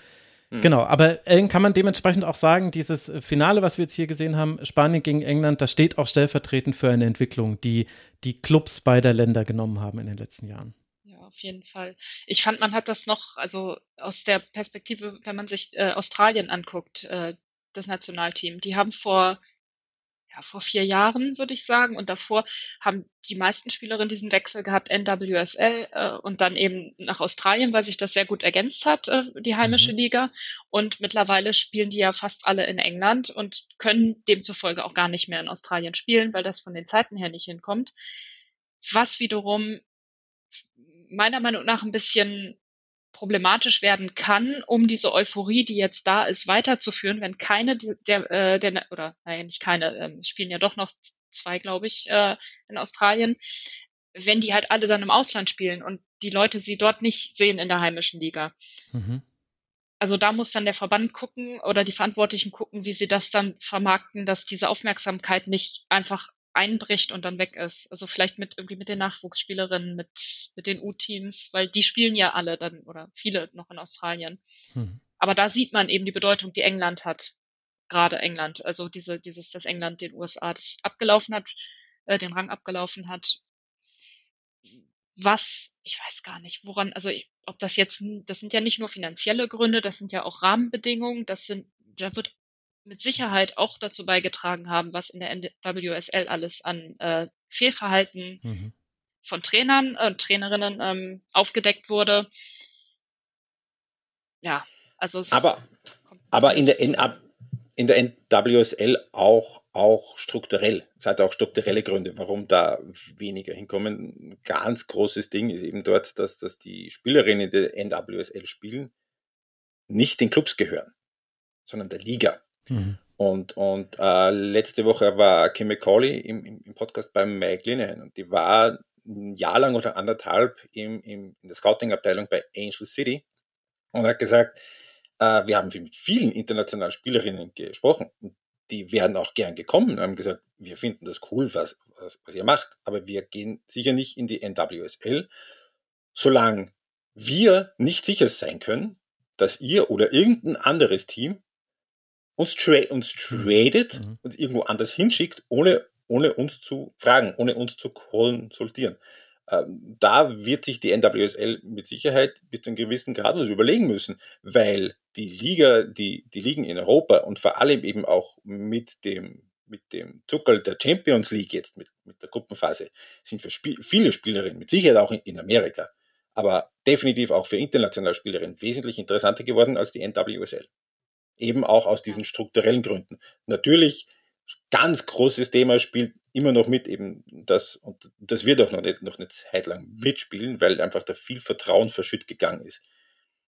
Hm. Genau, aber äh, kann man dementsprechend auch sagen, dieses Finale, was wir jetzt hier gesehen haben, Spanien gegen England, das steht auch stellvertretend für eine Entwicklung, die die Clubs beider Länder genommen haben in den letzten Jahren. Ja, auf jeden Fall. Ich fand, man hat das noch, also aus der Perspektive, wenn man sich äh, Australien anguckt, äh, das Nationalteam, die haben vor ja, vor vier Jahren, würde ich sagen. Und davor haben die meisten Spielerinnen diesen Wechsel gehabt, NWSL äh, und dann eben nach Australien, weil sich das sehr gut ergänzt hat, äh, die heimische mhm. Liga. Und mittlerweile spielen die ja fast alle in England und können demzufolge auch gar nicht mehr in Australien spielen, weil das von den Zeiten her nicht hinkommt. Was wiederum meiner Meinung nach ein bisschen problematisch werden kann, um diese Euphorie, die jetzt da ist, weiterzuführen, wenn keine der, äh, der oder naja, nicht keine, äh, spielen ja doch noch zwei, glaube ich, äh, in Australien, wenn die halt alle dann im Ausland spielen und die Leute sie dort nicht sehen in der heimischen Liga. Mhm. Also da muss dann der Verband gucken oder die Verantwortlichen gucken, wie sie das dann vermarkten, dass diese Aufmerksamkeit nicht einfach einbricht und dann weg ist. Also vielleicht mit irgendwie mit den Nachwuchsspielerinnen, mit, mit den U-Teams, weil die spielen ja alle dann oder viele noch in Australien. Hm. Aber da sieht man eben die Bedeutung, die England hat. Gerade England. Also diese, dieses, dass England den USA das abgelaufen hat, äh, den Rang abgelaufen hat. Was, ich weiß gar nicht, woran, also ich, ob das jetzt, das sind ja nicht nur finanzielle Gründe, das sind ja auch Rahmenbedingungen, das sind, da wird mit Sicherheit auch dazu beigetragen haben, was in der NWSL alles an äh, Fehlverhalten mhm. von Trainern und äh, Trainerinnen ähm, aufgedeckt wurde. Ja, also es aber, aber in der, in, in der NWSL auch, auch strukturell. Es hat auch strukturelle Gründe, warum da weniger hinkommen. Ein ganz großes Ding ist eben dort, dass, dass die Spielerinnen der NWSL spielen, nicht den Clubs gehören sondern der Liga. Mhm. Und, und äh, letzte Woche war Kim McCauley im, im, Podcast beim Mike Linehan und die war ein Jahr lang oder anderthalb im, im, in der Scouting-Abteilung bei Angel City und hat gesagt, äh, wir haben mit vielen internationalen Spielerinnen gesprochen die wären auch gern gekommen und haben gesagt, wir finden das cool, was, was, was ihr macht, aber wir gehen sicher nicht in die NWSL, solange wir nicht sicher sein können, dass ihr oder irgendein anderes Team uns, tra uns tradet mhm. und irgendwo anders hinschickt, ohne, ohne uns zu fragen, ohne uns zu konsultieren. Ähm, da wird sich die NWSL mit Sicherheit bis zu einem gewissen Grad was überlegen müssen, weil die Liga, die, die Ligen in Europa und vor allem eben auch mit dem, mit dem Zuckerl der Champions League jetzt, mit, mit der Gruppenphase, sind für Spiel, viele Spielerinnen, mit Sicherheit auch in, in Amerika, aber definitiv auch für internationale Spielerinnen wesentlich interessanter geworden als die NWSL. Eben auch aus diesen strukturellen Gründen. Natürlich, ganz großes Thema spielt immer noch mit, eben das, und das wird auch noch nicht, noch eine Zeit lang mitspielen, weil einfach da viel Vertrauen verschütt gegangen ist.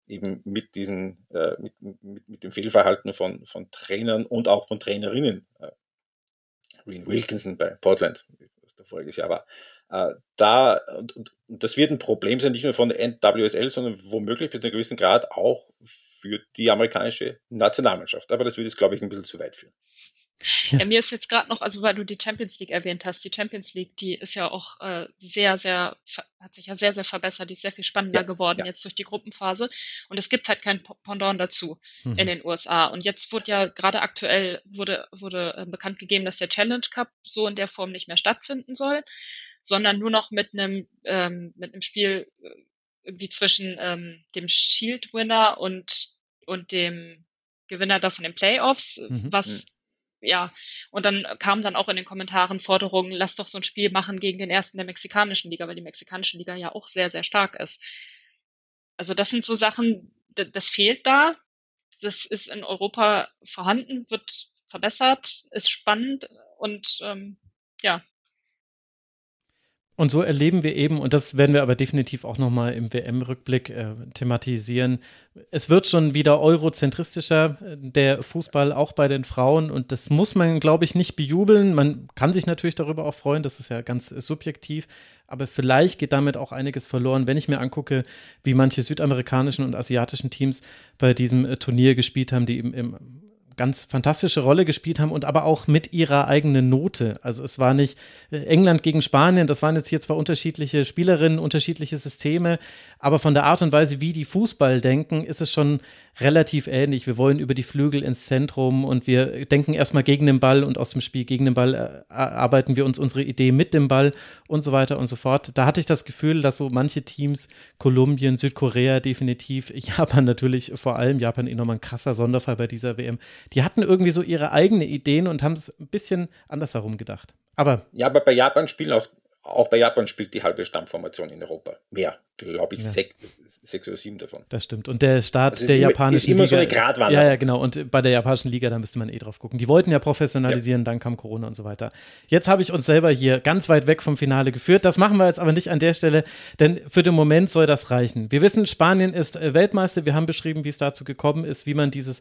Eben mit diesen, äh, mit, mit, mit dem Fehlverhalten von, von Trainern und auch von Trainerinnen. Äh, Reen Wilkinson bei Portland, was da voriges Jahr war. Äh, da, und, und das wird ein Problem sein, nicht nur von der NWSL, sondern womöglich bis zu einem gewissen Grad auch für die amerikanische Nationalmannschaft. Aber das würde jetzt, glaube ich, ein bisschen zu weit führen. Ja. ja, mir ist jetzt gerade noch, also weil du die Champions League erwähnt hast, die Champions League, die ist ja auch äh, sehr, sehr, hat sich ja sehr, sehr verbessert, die ist sehr viel spannender ja, geworden ja. jetzt durch die Gruppenphase. Und es gibt halt kein Pendant dazu mhm. in den USA. Und jetzt wurde ja gerade aktuell wurde, wurde äh, bekannt gegeben, dass der Challenge Cup so in der Form nicht mehr stattfinden soll, sondern nur noch mit einem, ähm, mit einem Spiel äh, irgendwie zwischen ähm, dem Shield-Winner und, und dem Gewinner da von den Playoffs, mhm. was ja, und dann kamen dann auch in den Kommentaren Forderungen, lass doch so ein Spiel machen gegen den ersten der mexikanischen Liga, weil die mexikanische Liga ja auch sehr, sehr stark ist. Also das sind so Sachen, das fehlt da. Das ist in Europa vorhanden, wird verbessert, ist spannend und ähm, ja, und so erleben wir eben, und das werden wir aber definitiv auch nochmal im WM-Rückblick äh, thematisieren, es wird schon wieder eurozentristischer, äh, der Fußball auch bei den Frauen. Und das muss man, glaube ich, nicht bejubeln. Man kann sich natürlich darüber auch freuen, das ist ja ganz äh, subjektiv. Aber vielleicht geht damit auch einiges verloren, wenn ich mir angucke, wie manche südamerikanischen und asiatischen Teams bei diesem äh, Turnier gespielt haben, die eben im ganz fantastische Rolle gespielt haben und aber auch mit ihrer eigenen Note. Also es war nicht äh, England gegen Spanien, das waren jetzt hier zwar unterschiedliche Spielerinnen, unterschiedliche Systeme, aber von der Art und Weise, wie die Fußball denken, ist es schon relativ ähnlich. Wir wollen über die Flügel ins Zentrum und wir denken erstmal gegen den Ball und aus dem Spiel gegen den Ball äh, arbeiten wir uns unsere Idee mit dem Ball und so weiter und so fort. Da hatte ich das Gefühl, dass so manche Teams, Kolumbien, Südkorea definitiv, Japan natürlich vor allem, Japan eh nochmal ein krasser Sonderfall bei dieser WM, die hatten irgendwie so ihre eigenen Ideen und haben es ein bisschen anders herum gedacht. Aber ja, aber bei Japan spielen auch auch bei Japan spielt die halbe Stammformation in Europa. Mehr, glaube ich, ja. sechs, sechs, oder sieben davon. Das stimmt. Und der Start also der immer, japanischen ist immer Liga, so eine Gratwanderung. Ja, ja, genau. Und bei der japanischen Liga, da müsste man eh drauf gucken. Die wollten ja professionalisieren, ja. dann kam Corona und so weiter. Jetzt habe ich uns selber hier ganz weit weg vom Finale geführt. Das machen wir jetzt aber nicht an der Stelle, denn für den Moment soll das reichen. Wir wissen, Spanien ist äh, Weltmeister. Wir haben beschrieben, wie es dazu gekommen ist, wie man dieses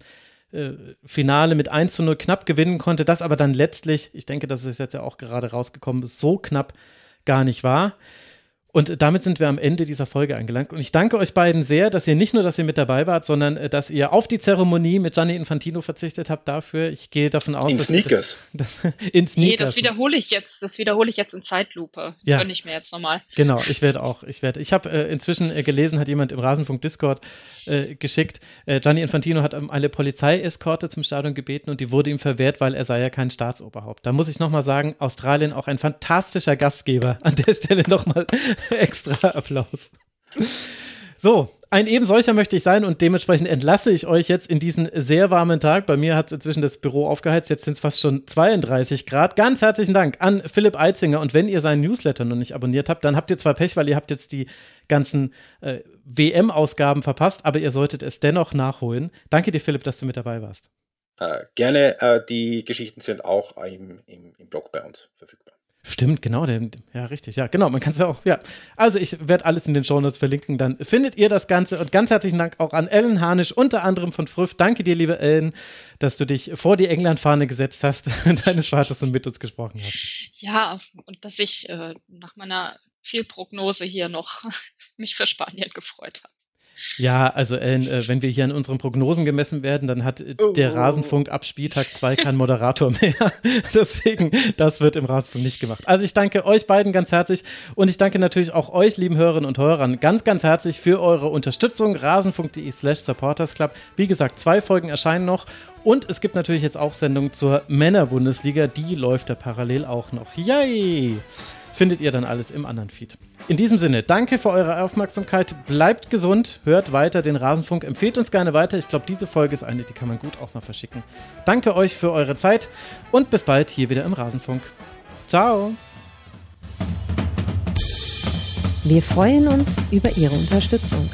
äh, Finale mit 1 zu 0 knapp gewinnen konnte, das aber dann letztlich, ich denke, das ist jetzt ja auch gerade rausgekommen, so knapp gar nicht wahr. Und damit sind wir am Ende dieser Folge angelangt. Und ich danke euch beiden sehr, dass ihr nicht nur, dass ihr mit dabei wart, sondern äh, dass ihr auf die Zeremonie mit Gianni Infantino verzichtet habt dafür. Ich gehe davon aus, in dass Sneakers. Das, das, in Sneakers. Nee, das wiederhole ich jetzt. Das wiederhole ich jetzt in Zeitlupe. Das ja. gönne ich mir jetzt nochmal. Genau, ich werde auch. Ich werde. Ich habe äh, inzwischen äh, gelesen, hat jemand im Rasenfunk Discord äh, geschickt. Äh, Gianni Infantino hat um eine Polizeieskorte zum Stadion gebeten und die wurde ihm verwehrt, weil er sei ja kein Staatsoberhaupt. Da muss ich nochmal sagen, Australien auch ein fantastischer Gastgeber. An der Stelle nochmal extra Applaus. So, ein eben solcher möchte ich sein und dementsprechend entlasse ich euch jetzt in diesen sehr warmen Tag. Bei mir hat es inzwischen das Büro aufgeheizt, jetzt sind es fast schon 32 Grad. Ganz herzlichen Dank an Philipp Eitzinger und wenn ihr seinen Newsletter noch nicht abonniert habt, dann habt ihr zwar Pech, weil ihr habt jetzt die ganzen äh, WM-Ausgaben verpasst, aber ihr solltet es dennoch nachholen. Danke dir, Philipp, dass du mit dabei warst. Äh, gerne, äh, die Geschichten sind auch im, im, im Blog bei uns verfügbar. Stimmt, genau, den, ja, richtig, ja, genau, man kann es ja auch, ja. Also ich werde alles in den Shownotes verlinken, dann findet ihr das Ganze und ganz herzlichen Dank auch an Ellen Harnisch, unter anderem von Früff. Danke dir, liebe Ellen, dass du dich vor die England-Fahne gesetzt hast, deines Vaters und mit uns gesprochen hast. Ja, und dass ich äh, nach meiner Fehlprognose hier noch mich für Spanien gefreut habe. Ja, also Ellen, äh, wenn wir hier an unseren Prognosen gemessen werden, dann hat oh. der Rasenfunk ab Spieltag 2 keinen Moderator mehr. Deswegen, das wird im Rasenfunk nicht gemacht. Also ich danke euch beiden ganz herzlich und ich danke natürlich auch euch, lieben Hörerinnen und Hörern, ganz, ganz herzlich für eure Unterstützung. Rasenfunk.de slash supportersclub. Wie gesagt, zwei Folgen erscheinen noch und es gibt natürlich jetzt auch Sendungen zur Männerbundesliga. Die läuft da parallel auch noch. Yay! Findet ihr dann alles im anderen Feed. In diesem Sinne, danke für eure Aufmerksamkeit. Bleibt gesund, hört weiter den Rasenfunk, empfehlt uns gerne weiter. Ich glaube, diese Folge ist eine, die kann man gut auch mal verschicken. Danke euch für eure Zeit und bis bald hier wieder im Rasenfunk. Ciao. Wir freuen uns über Ihre Unterstützung.